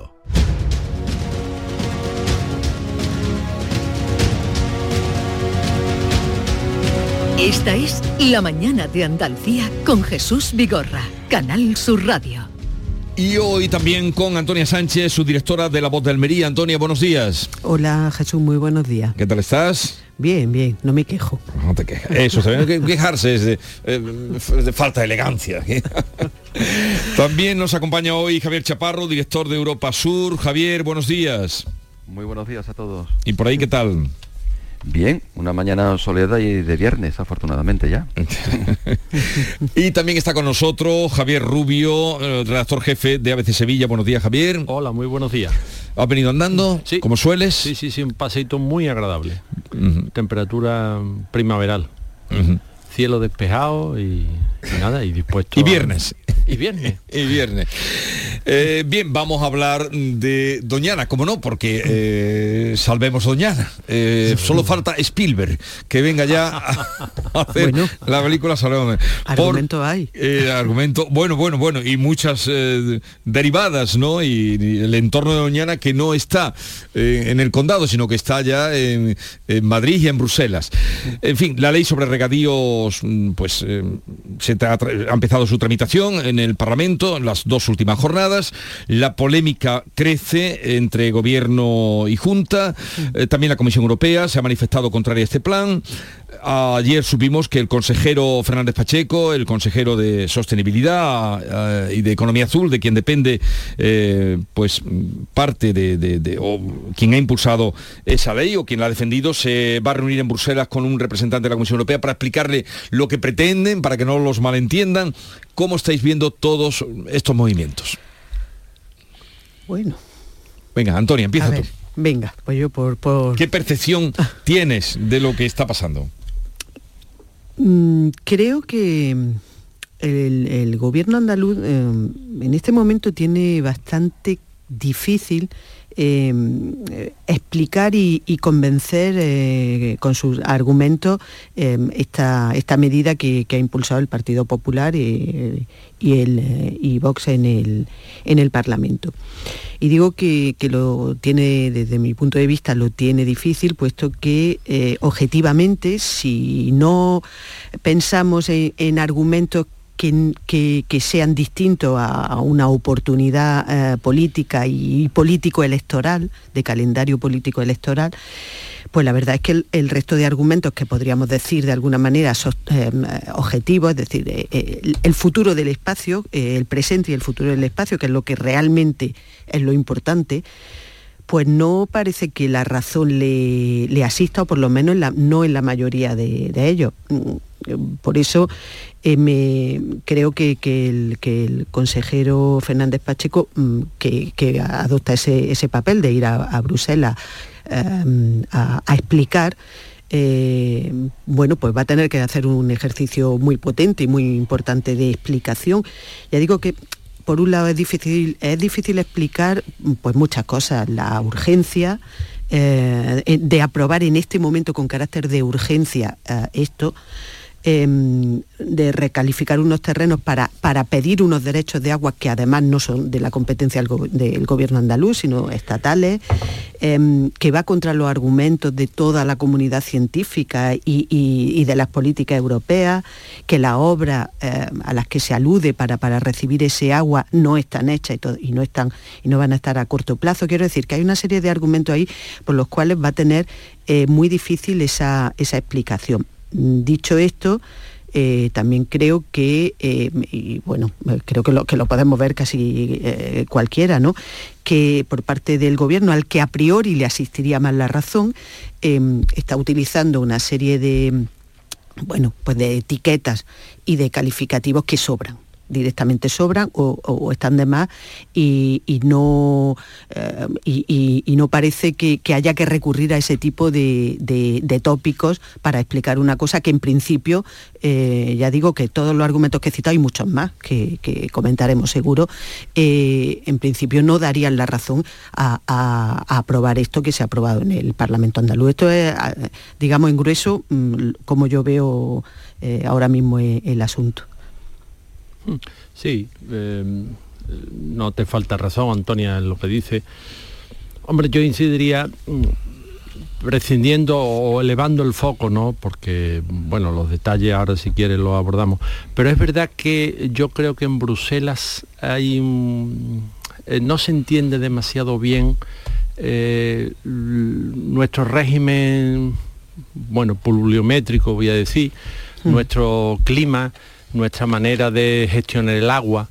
Esta es La Mañana de Andalucía con Jesús Vigorra, Canal Sur Radio. Y hoy también con Antonia Sánchez, su directora de La Voz de Almería. Antonia, buenos días. Hola Jesús, muy buenos días. ¿Qué tal estás? Bien, bien, no me quejo. No te quejas. Eso, también que quejarse es de, eh, de falta de elegancia. [laughs] también nos acompaña hoy Javier Chaparro, director de Europa Sur. Javier, buenos días. Muy buenos días a todos. ¿Y por ahí qué tal? Bien, una mañana soledad y de viernes, afortunadamente ya. [laughs] y también está con nosotros Javier Rubio, eh, redactor jefe de ABC Sevilla. Buenos días, Javier. Hola, muy buenos días. ¿Has venido andando? Sí. ¿Como sueles? Sí, sí, sí, un paseito muy agradable. Temperatura primaveral. Cielo despejado y, y nada, y dispuesto. Y viernes. Y viernes. [laughs] y viernes. Eh, bien, vamos a hablar de Doñana, como no, porque eh, salvemos Doñana. Eh, solo falta Spielberg, que venga ya a [laughs] hacer la película Salvemos. Argumento hay. Eh, argumento, bueno, bueno, bueno, y muchas eh, derivadas, ¿no? Y, y el entorno de Doñana que no está en el condado, sino que está ya en, en Madrid y en Bruselas. En fin, la ley sobre regadíos, mm, pues se tra- ha empezado su tramitación en el Parlamento en las dos últimas jornadas. La polémica crece entre gobierno y junta. Eh, también la Comisión Europea se ha manifestado contraria a este plan. Ayer supimos que el consejero Fernández Pacheco, el consejero de Sostenibilidad eh, y de Economía Azul, de quien depende eh, pues parte de, de- de- o quien ha impulsado esa ley o quien la ha defendido, se va a reunir en Bruselas con un representante de la Comisión Europea para explicarle lo que pretenden, para que no los malentiendan. ¿Cómo estáis viendo todos estos movimientos? Bueno. Venga, Antonia, empieza A tú. venga, pues yo por... por... ¿Qué percepción tienes de lo que está pasando? Mm, creo que mm, el, gobierno andaluz eh, en este momento tiene bastante difícil eh, explicar y, convencer eh, con sus argumentos eh, esta, medida que, ha impulsado el Partido Popular y, el, eh, y Vox en el, en el Parlamento. Y digo que, lo tiene, desde mi punto de vista, lo tiene difícil, puesto que eh, objetivamente, si no pensamos en, en argumentos que, sean distintos a, una oportunidad eh, política y político-electoral, de calendario político-electoral, pues la verdad es que el, resto de argumentos que podríamos decir de alguna manera sos- eh, objetivos, es decir, eh, el, futuro del espacio, el presente y el futuro del espacio, que es lo que realmente es lo importante, pues no parece que la razón le, asista, o por lo menos no en la mayoría de, de ellos. Mm, Por eso eh, creo que, que el, que el consejero Fernández Pacheco, mm, que, que adopta ese, ese papel de ir a, Bruselas eh, a, explicar, eh, bueno, pues va a tener que hacer un ejercicio muy potente y muy importante de explicación. Ya digo que por un lado es difícil, es difícil explicar pues muchas cosas, la urgencia eh, de aprobar en este momento con carácter de urgencia esto, em, de recalificar unos terrenos para, para pedir unos derechos de agua que además no son de la competencia del, go- del gobierno andaluz, sino estatales, em, que va contra los argumentos de toda la comunidad científica y, de las políticas europeas, que las obras eh, a las que se alude para, para recibir ese agua no están hechas y, y no están y no van a estar a corto plazo. Quiero decir que hay una serie de argumentos ahí por los cuales va a tener eh, muy difícil esa, esa explicación. Dicho esto, eh, también creo que, eh, y bueno, eh, creo que lo, que lo podemos ver casi cualquiera, ¿no? que por parte del gobierno, al que a priori le asistiría más la razón, eh, está utilizando una serie de, bueno, pues de etiquetas y de calificativos que sobran directamente sobran o, están de más y, no, eh, y, no parece que, haya que recurrir a ese tipo de, tópicos para explicar una cosa que en principio, eh, ya digo que todos los argumentos que he citado y muchos más que, comentaremos seguro, eh, en principio no darían la razón a, a- aprobar esto que se ha aprobado en el Parlamento andaluz. Esto es, digamos, en grueso, mm, como yo veo ahora mismo el asunto. Sí, eh, no te falta razón, Antonia, en lo que dice. Hombre, yo incidiría mm, prescindiendo o elevando el foco, ¿no? Porque, bueno, los detalles ahora si quieres los abordamos. Pero es verdad que yo creo que en Bruselas hay eh, no se entiende demasiado bien eh, nuestro régimen, bueno, pluviométrico voy a decir, nuestro clima, nuestra manera de gestionar el agua.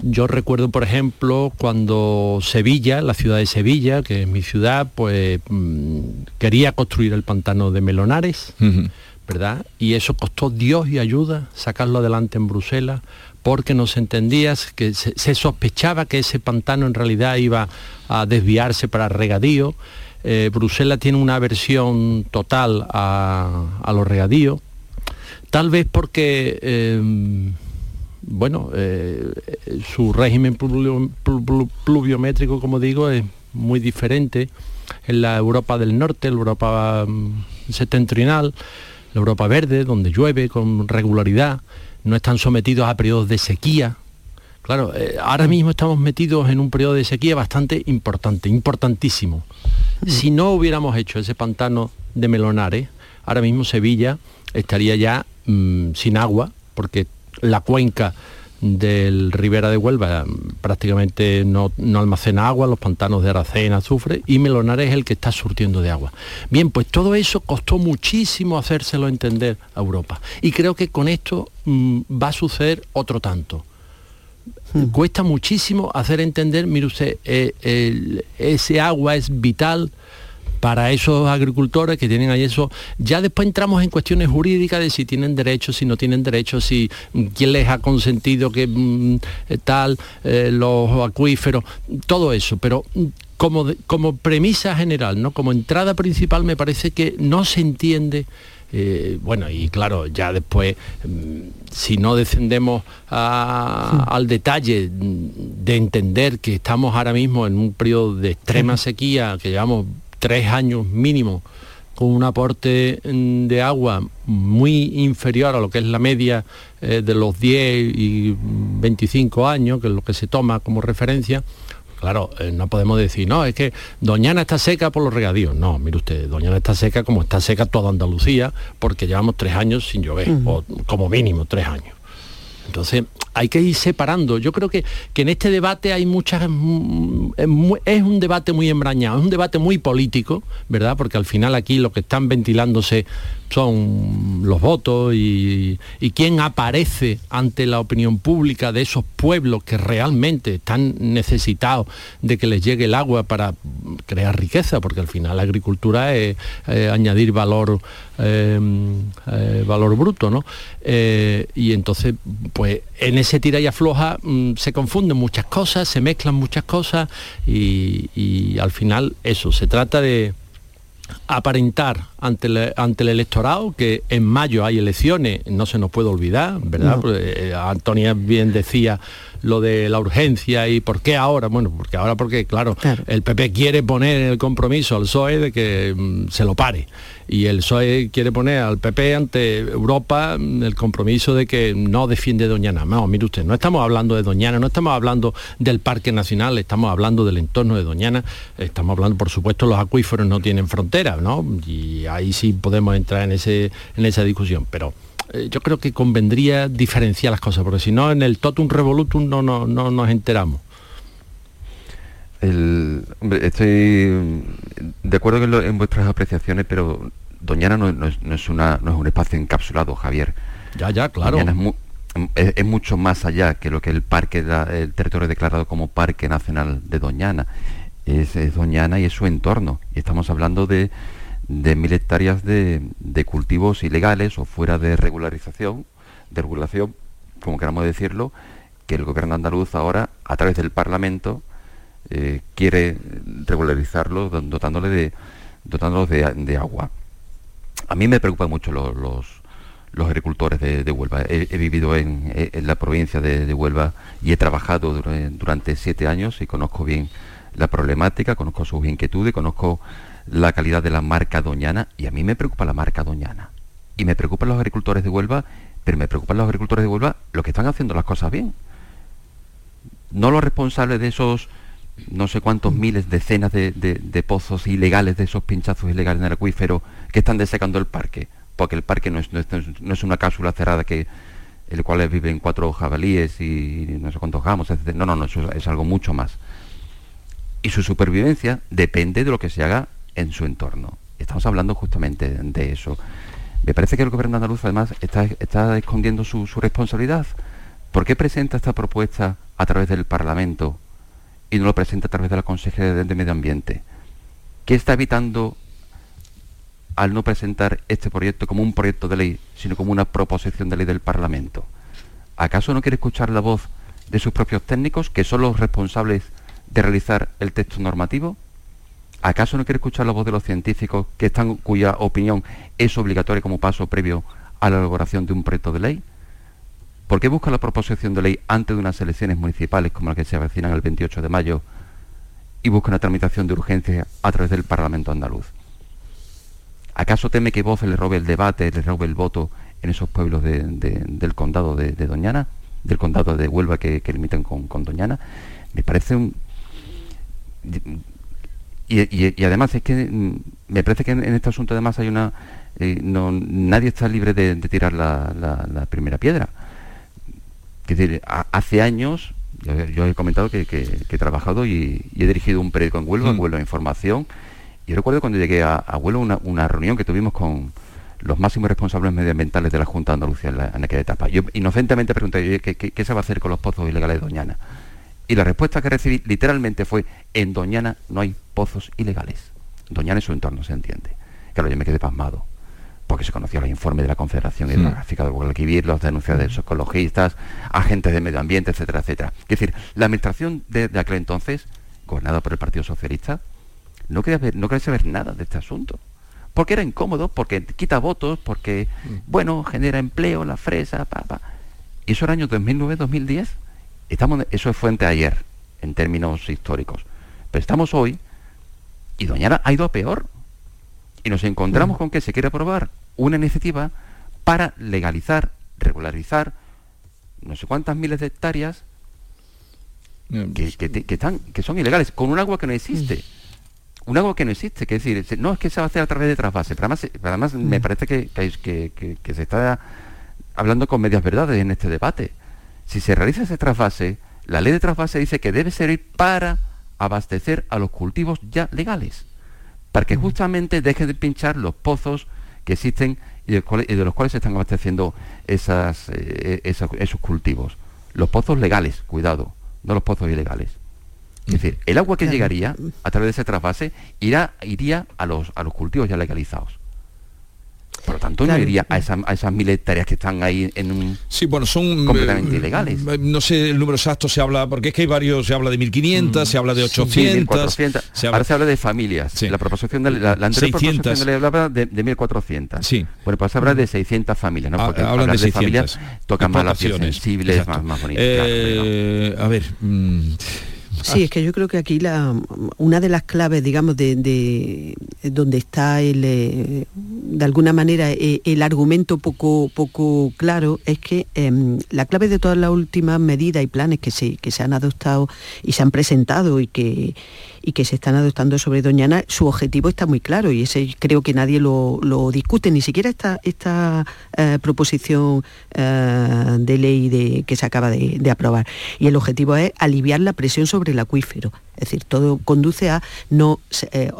Yo recuerdo, por ejemplo, cuando Sevilla, la ciudad de Sevilla, que es mi ciudad, pues mm, quería construir el pantano de Melonares, ¿verdad? Y eso costó Dios y ayuda sacarlo adelante en Bruselas, porque no se entendía, que se, se sospechaba que ese pantano en realidad iba a desviarse para regadío. Eh, Bruselas tiene una aversión total a, a los regadíos, tal vez porque eh, bueno, su régimen pluviométrico, como digo, es muy diferente en la Europa del Norte, la Europa mm, septentrional, la Europa verde, donde llueve con regularidad, no están sometidos a periodos de sequía. Claro, eh, ahora mismo estamos metidos en un periodo de sequía bastante importante, importantísimo. Si no hubiéramos hecho ese pantano de Melonares, ahora mismo Sevilla estaría ya mm, sin agua, porque la cuenca del Ribera de Huelva prácticamente no, almacena agua, los pantanos de Aracena, azufre, y Melonares es el que está surtiendo de agua. Bien, pues todo eso costó muchísimo hacérselo entender a Europa. Y creo que con esto mm, va a suceder otro tanto. Hmm. Cuesta muchísimo hacer entender, mire usted, eh, ese agua es vital para esos agricultores que tienen ahí eso. Ya después entramos en cuestiones jurídicas de si tienen derechos, si no tienen derechos, si mm, quién les ha consentido que mm, eh, tal, eh, los acuíferos, todo eso. Pero mm, como, como premisa general, ¿no? como entrada principal me parece que no se entiende eh, bueno, y claro, ya después, si no descendemos al detalle de entender que estamos ahora mismo en un periodo de extrema sequía, que llevamos tres años mínimo con un aporte mm, de agua muy inferior a lo que es la media eh, de los 10 y 25 años, que es lo que se toma como referencia, claro, eh, no podemos decir, no, es que Doñana está seca por los regadíos. No, mire usted, Doñana está seca como está seca toda Andalucía, porque llevamos tres años sin llover, o como mínimo tres años. Entonces, hay que ir separando. Yo creo que, que en este debate hay muchas... Mm, es un debate muy embrañado, es un debate muy político, ¿verdad? Porque al final aquí lo que están ventilándose son los votos y, quién aparece ante la opinión pública de esos pueblos que realmente están necesitados de que les llegue el agua para crear riqueza, porque al final la agricultura es añadir valor, em, eh, valor bruto, ¿no? Eh, y entonces, pues en ese tira y afloja mm, se confunden muchas cosas, se mezclan muchas cosas y al final eso, se trata de aparentar ante el, ante el electorado que en mayo hay elecciones, no se nos puede olvidar, ¿verdad? Eh, Antonia bien decía lo de la urgencia y por qué ahora, bueno, porque ahora porque, claro, el PP quiere poner el compromiso al PSOE de que mm, se lo pare y el PSOE quiere poner al PP ante Europa el compromiso de que no defiende Doñana. No, mire usted, no estamos hablando de Doñana, no estamos hablando del Parque Nacional, estamos hablando del entorno de Doñana, estamos hablando, por supuesto, los acuíferos no tienen fronteras, ¿no? Y ahí sí podemos entrar en, ese, en esa discusión, pero eh, yo creo que convendría diferenciar las cosas, porque si no en el totum revolutum no, no, no nos enteramos. estoy de acuerdo en, vuestras apreciaciones, pero Doñana no, es una, no es un espacio encapsulado, Javier. Ya, ya, claro. es, mucho más allá que lo que el parque, el territorio declarado como Parque Nacional de Doñana. Es, Doñana y es su entorno. Y estamos hablando de de mil hectáreas de, cultivos ilegales o fuera de regularización, de regulación, como queramos decirlo, que el gobierno andaluz ahora, a través del Parlamento, eh, quiere regularizarlo dotándole de, dotándolos de, agua. A mí me preocupan mucho los, los, agricultores de, Huelva. He, vivido en, la provincia de, Huelva y he trabajado durante siete años y conozco bien la problemática, conozco sus inquietudes, conozco la calidad de la marca doñana y a mí me preocupa la marca doñana. Y me preocupan los agricultores de Huelva, pero me preocupan los agricultores de Huelva los que están haciendo las cosas bien. No los responsables de esos no sé cuántos miles, decenas de, pozos ilegales, de esos pinchazos ilegales en el acuífero que están desecando el parque, porque el parque no es, no es, una cápsula cerrada que el cual viven cuatro jabalíes y no sé cuántos gamos, etc. No, no, no, es algo mucho más. Y su supervivencia depende de lo que se haga en su entorno. Estamos hablando justamente de eso. Me parece que el gobierno andaluz además está, está escondiendo su, responsabilidad. ¿Por qué presenta esta propuesta a través del Parlamento y no lo presenta a través de la Consejería de, Medio Ambiente? ¿Qué está evitando al no presentar este proyecto como un proyecto de ley, sino como una proposición de ley del Parlamento? ¿Acaso no quiere escuchar la voz de sus propios técnicos, que son los responsables de realizar el texto normativo? ¿Acaso no quiere escuchar la voz de los científicos que están, cuya opinión es obligatoria como paso previo a la elaboración de un proyecto de ley? ¿Por qué busca la proposición de ley antes de unas elecciones municipales como las que se avecinan el 28 de mayo y busca una tramitación de urgencia a través del Parlamento andaluz? ¿Acaso teme que Voz le robe el debate, le robe el voto en esos pueblos del condado de, Doñana, del condado de Huelva que, limitan con, Doñana? Me parece un... Y, además es que mm, me parece que en, este asunto además hay una... Eh, no, nadie está libre de, tirar la, primera piedra. Es decir, hace años, yo, he comentado que, he trabajado y, he dirigido un periódico en Huelva, en mm. Huelva Información, yo recuerdo cuando llegué a, a una, reunión que tuvimos con los máximos responsables medioambientales de la Junta de Andalucía en, aquella etapa. Yo inocentemente pregunté, ¿qué, ¿qué, se va a hacer con los pozos ilegales de Doñana? Y la respuesta que recibí literalmente fue, en Doñana no hay pozos ilegales. Doñana y su entorno, se entiende. Claro, yo me quedé pasmado, porque se conocía el informe de la Confederación hmm. Hidrográfica de Guadalquivir, las denuncias de los ecologistas, agentes de medio ambiente, etcétera, etcétera. Es decir, la administración de, de aquel entonces, gobernada por el Partido Socialista, no quería, ver, no quería saber nada de este asunto. Porque era incómodo, porque quita votos, porque, mm. bueno, genera empleo, la fresa, pa, Y eso era año 2009-2010. Estamos, eso es fuente ayer, en términos históricos. Pero estamos hoy, y Doñana ha ido a peor. Y nos encontramos mm. con que se quiere aprobar una iniciativa para legalizar, regularizar, no sé cuántas miles de hectáreas que, están, que son ilegales, con un agua que no existe. Mm un agua que no existe, que decir, no es que se va a hacer a través de trasvase, pero además, además me mm. parece que, que, se está hablando con medias verdades en este debate. Si se realiza ese trasvase, la ley de trasvase dice que debe servir para abastecer a los cultivos ya legales, para que mm. justamente dejen de pinchar los pozos que existen y de, los cuales se están abasteciendo esas, eh, esos cultivos. Los pozos legales, cuidado, no los pozos ilegales. Es decir, el agua que llegaría a través de ese trasvase irá, iría a los, a los cultivos ya legalizados. Por lo tanto, no iría a, esas mil hectáreas que están ahí en un... Sí, bueno, son... Completamente eh, ilegales. Eh, no sé el número exacto, se habla... Porque es que hay varios, se habla de 1.500, se habla de 800... se habla... Ahora se habla de familias. La proposición de la, anterior 600. proposición de hablaba de, de 1.400. Sí. Bueno, pues se habla de 600 familias, ¿no? Ah, Porque hablan de, de familias tocan más las sensibles, más, más bonitas. Eh, a ver... Mm, Sí, es que yo creo que aquí la, una de las claves, digamos, de, donde está el, eh, de alguna manera eh, el argumento poco, poco claro es que em, la clave de todas las últimas medidas y planes que se, que se han adoptado y se han presentado y que, y que se están adoptando sobre Doñana, su objetivo está muy claro y ese creo que nadie lo, discute, ni siquiera esta, esta eh, proposición eh, de ley de, que se acaba de, aprobar. Y el objetivo es aliviar la presión sobre el acuífero. Es decir, todo conduce a no eh,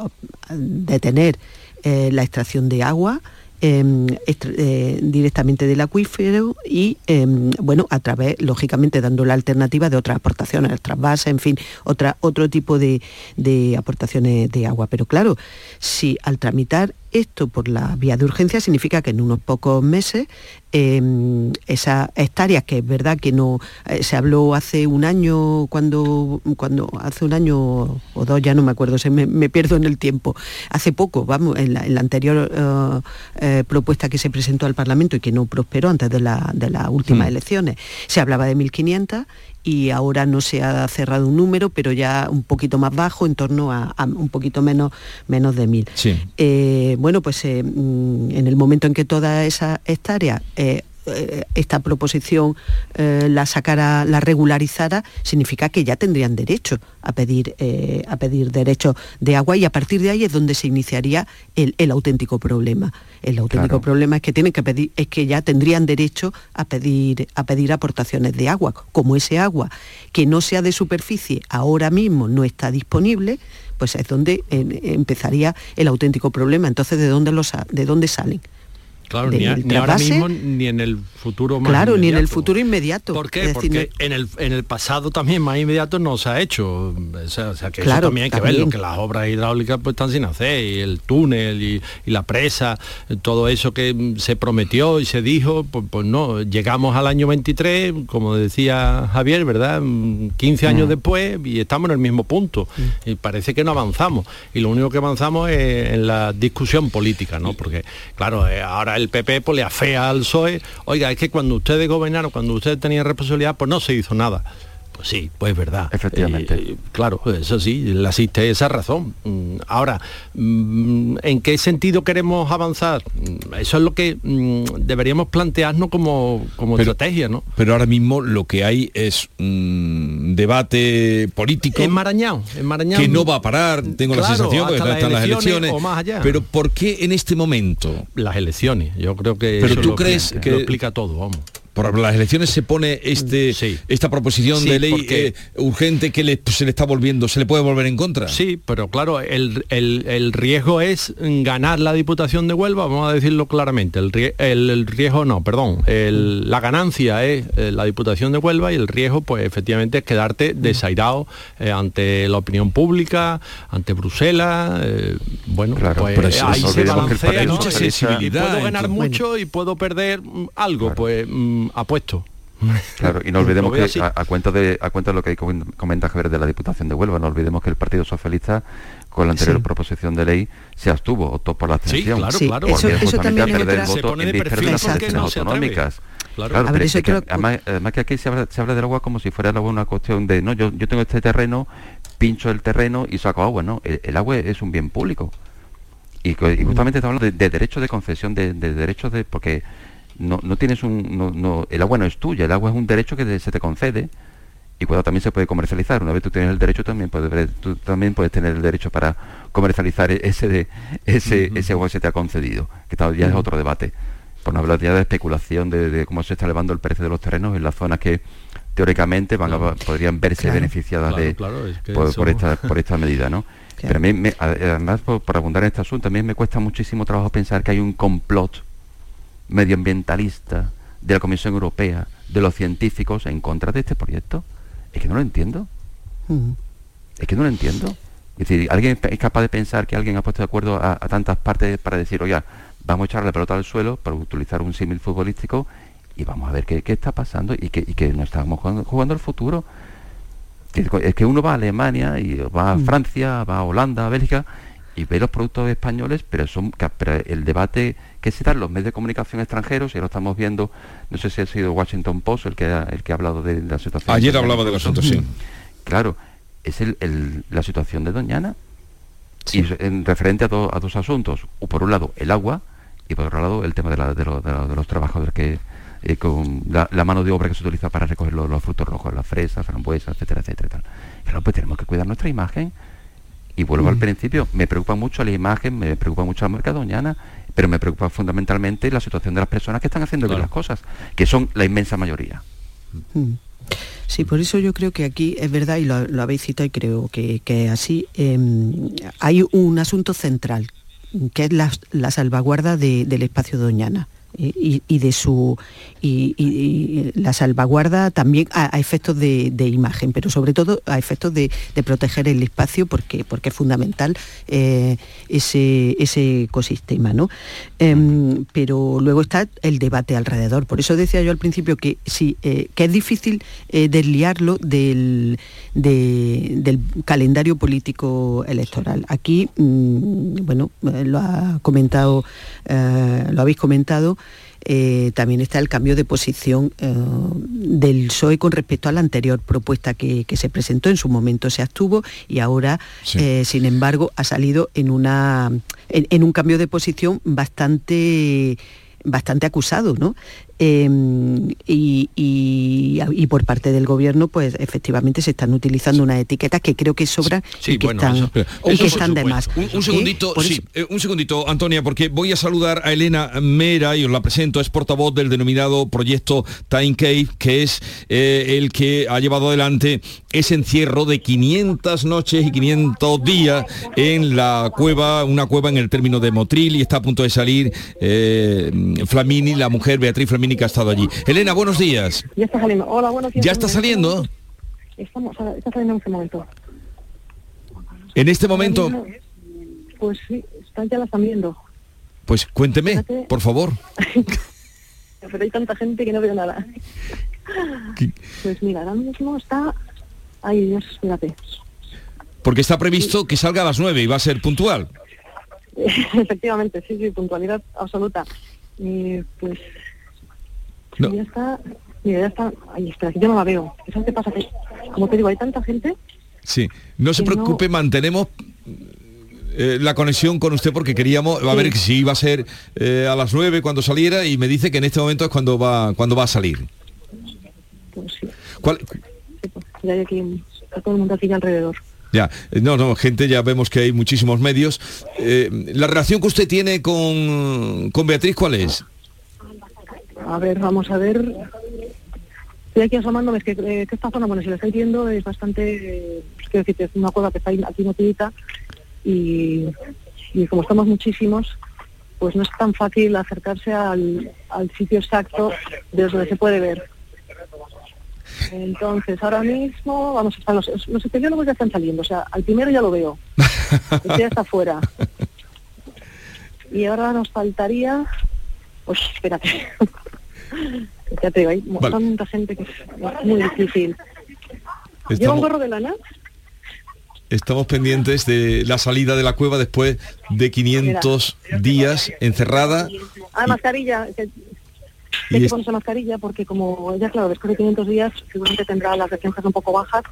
detener la extracción de agua, eh, directamente del acuífero y, em, bueno, a través, lógicamente, dando la alternativa de otras aportaciones, trasvases, en fin, otra, otro tipo de, de aportaciones de agua. Pero claro, si al tramitar esto por la vía de urgencia significa que en unos pocos meses em, esas hectáreas, que es verdad que no eh, se habló hace un año, cuando, cuando hace un año o dos, ya no me acuerdo, se me, pierdo en el tiempo, hace poco, vamos, en la, anterior eh, eh, propuesta que se presentó al Parlamento y que no prosperó antes de, las últimas mm. elecciones, se hablaba de 1.500 y ahora no se ha cerrado un número, pero ya un poquito más bajo, en torno a, un poquito menos, menos de mil. Eh, bueno, pues eh, mm, en el momento en que toda esa hectárea eh, eh, esta proposición eh, la sacara, la regularizara, significa que ya tendrían derecho a pedir, eh, a pedir derecho de agua y a partir de ahí es donde se iniciaría el, auténtico problema. El auténtico problema es que tienen que pedir, es que ya tendrían derecho a pedir, a pedir aportaciones de agua. Como ese agua que no sea de superficie ahora mismo no está disponible, pues es donde empezaría el auténtico problema. Entonces, ¿de dónde, los, de dónde salen? Claro, ni, ahora mismo ni en el futuro más Claro, ni en el futuro inmediato. ¿Por qué? Porque en, el, en el pasado también más inmediato no se ha hecho. O sea, que eso también hay que verlo, que las obras hidráulicas pues están sin hacer, y el túnel y, la presa, todo eso que se prometió y se dijo, pues, pues, no, llegamos al año 23, como decía Javier, ¿verdad? 15 años mm. después y estamos en el mismo punto. Mm. Y parece que no avanzamos. Y lo único que avanzamos es en la discusión política, ¿no? Porque, claro, eh, ahora el PP pues, le afea al PSOE, oiga, es que cuando ustedes gobernaron, cuando ustedes tenían responsabilidad, pues no se hizo nada. Pues sí, pues es verdad. Efectivamente. Eh, claro, eso sí, le asiste esa razón. Mm, Ahora, mm, ¿en qué sentido queremos avanzar? Mm, Eso es lo que deberíamos plantearnos como, como estrategia, ¿no? Pero ahora mismo lo que hay es un debate político Enmarañado, enmarañado. que no va a parar, tengo la Claro, sensación, porque hasta están las elecciones. o más allá. Pero ¿por qué en este momento? Las elecciones, yo creo que Pero eso tú lo crees explica- que- lo explica todo, vamos. Por las elecciones se pone este esta proposición Sí, de ley porque- eh, urgente que le- se le está volviendo, se le puede volver en contra. Sí, pero claro, el, el- el riesgo es ganar la Diputación de Huelva, vamos a decirlo claramente. El, el- el riesgo no, perdón. el- la ganancia es eh, la Diputación de Huelva y el riesgo, pues efectivamente, es quedarte desairado eh, ante la opinión pública, ante Bruselas. eh, bueno, pues pero eso- ahí se balancea, ¿no? Socialista- Y puedo ganar mucho y puedo perder mm, algo, pues mm, apuesto. Claro, y no olvidemos que a, a cuenta de a cuenta de lo que comen- comenta Javier de la Diputación de Huelva, no olvidemos que el Partido Socialista con la anterior Sí. proposición de ley se abstuvo, optó por la abstención. claro, Sí, claro. eso- también Se pone de perfil porque no se autonómicas. Claro. Claro, ver, que creo- además, además que aquí se habla, se habla del agua como si fuera el agua una cuestión de, no, yo, yo tengo este terreno, pincho el terreno y saco agua, ¿no? El, el agua es un bien público. Y, y justamente estamos hablando de, de derechos de concesión, de, de derechos de... porque no, no tienes un... No, no- el agua no es tuya, el agua es un derecho que se te concede y cuando también se puede comercializar. Una vez tú tienes el derecho, también puedes, tú también puedes tener el derecho para comercializar e- ese, de, ese, ese agua que se te ha concedido, que tal ya es otro debate. Por no hablar ya de especulación de, de cómo se está elevando el precio de los terrenos en las zonas que teóricamente van a- podrían verse Claro, beneficiadas claro, de, claro, es que por, eso- por esta, por esta medida, ¿no? [laughs] Pero a mí, me- además, por, por abundar en este asunto, a mí me cuesta muchísimo trabajo pensar que hay un complot medioambientalista de la Comisión Europea, de los científicos en contra de este proyecto. Es que no lo entiendo. Mm. Es que no lo entiendo. Es decir, ¿alguien es capaz de pensar que alguien ha puesto de acuerdo a, a tantas partes para decir, oiga, vamos a echar la pelota al suelo para utilizar un símil futbolístico y vamos a ver qué, qué está pasando y que, y que no estamos jugando, jugando el futuro? Es que uno va a Alemania y va a Mm. Francia, va a Holanda, a Bélgica y ve los productos españoles, pero son pero el debate que se da en los medios de comunicación extranjeros, y lo estamos viendo, no sé si ha sido Washington Post el que ha, el que ha hablado de la situación. Ayer de hablaba incluso. asunto, sí. Claro, es el, el- la situación de Doñana y en referente a, do- a dos asuntos. Por un lado, el agua y por otro lado, el tema de, la- de lo- de lo- de los trabajadores que eh, con la, la mano de obra que se utiliza para recoger los, los frutos rojos, las fresas, frambuesas, etcétera, etcétera. tal. Claro, pues tenemos que cuidar nuestra imagen. Y vuelvo al Mm. principio, me preocupa mucho la imagen, me preocupa mucho la marca Doñana, pero me preocupa fundamentalmente la situación de las personas que están haciendo bien las cosas, que son la inmensa mayoría. Mm. Sí, por eso yo creo que aquí es verdad, y lo, lo habéis citado y creo que, que así, em, hay un asunto central, que es la, la salvaguarda de- del espacio Doñana. Y, de su y, la salvaguarda también a, efectos de, imagen pero sobre todo a efectos de, proteger el espacio porque porque es fundamental eh, ese ese ecosistema no Em, pero luego está el debate alrededor. Por eso decía yo al principio que sí eh, que es difícil eh, desliarlo del, de- del calendario político electoral. Aquí mm, bueno lo ha comentado lo habéis comentado eh, también está el cambio de posición eh, del PSOE con respecto a la anterior propuesta que, que se presentó. En su momento se abstuvo y ahora, eh, sin embargo, ha salido en, una, en, en un cambio de posición bastante bastante acusado, ¿no? Eh, y, y- y por parte del gobierno, pues efectivamente se están utilizando unas etiquetas que creo que sobran Sí, y que bueno, están, eso- y eso que están de más. Un, un segundito, sí, eh, un segundito, Antonia, porque voy a saludar a Elena Mera y os la presento, es portavoz del denominado proyecto Time Cave, que es eh, el que ha llevado adelante ese encierro de 500 noches y 500 días en la cueva, una cueva en el término de Motril y está a punto de salir eh, Flamini, la mujer Beatriz Flamini que ha estado allí. Elena, buenos días. Ya está saliendo. Hola, buenos días. ¿Ya está saliendo? Estamos, está saliendo en este momento. En este momento, Pues sí, están, ya la están viendo. pues cuénteme, por favor. [laughs] Pero hay tanta gente que no veo nada. Pues mira, ahora mismo está... Ay, Dios, espérate. Porque está previsto que salga a las 9 y va a ser puntual. [laughs] Efectivamente, sí, sí, puntualidad absoluta. Eh, pues No. ya está, mira, ya está, espera, que yo no la veo. ¿Sabes qué pasa? Que, como te digo, hay tanta gente Sí, no se Que no- preocupe, mantenemos eh, la conexión con usted porque queríamos a ver si iba a ser eh, a las 9 cuando saliera y me dice que en este momento es cuando va cuando va a salir. Pues sí. ¿Cuál- ya hay aquí, está todo el mundo aquí alrededor. Ya, eh, no, no, gente, ya vemos que hay muchísimos medios. Eh, la relación que usted tiene con, con Beatriz, ¿cuál es? A ver, vamos a ver. Estoy aquí asomándome, es que, eh, que esta zona, bueno, si la estáis viendo, es bastante, eh, pues, quiero decir, es una cueva que está aquí metidita y, y como estamos muchísimos, pues no es tan fácil acercarse al, al sitio exacto desde donde se puede ver. Entonces, ahora mismo, vamos a estar, los, los epidemiólogos ya están saliendo, o sea, al primero ya lo veo, este ya está fuera. [laughs] Y ahora nos faltaría, pues espérate, ya te digo, hay Vale. tanta gente que es es muy difícil. ¿Lleva un Estamos, gorro de lana? estamos pendientes de la salida de la cueva después de 500 días encerrada. Ah, mascarilla. Que, Y hay que ponerse mascarilla porque como ya claro, después de 500 días seguramente tendrá las defensas un poco bajas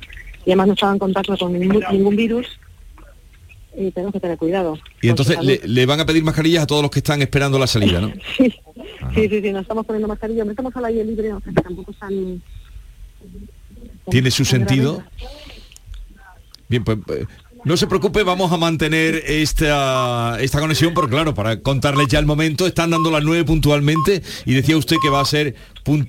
y además no estaba en contacto con ningún, ningún virus y tenemos que tener cuidado. Y entonces le, van a pedir mascarillas a todos los que están esperando la salida, ¿no? [laughs] Sí, sí, sí, sí, nos estamos poniendo mascarilla, no estamos al aire libre, o sea que tampoco están... Tiene su sentido. Bien, pues eh, no se preocupe, vamos a mantener esta, esta conexión, porque claro, para contarles ya el momento, están dando las nueve puntualmente y decía usted que va a ser puntual.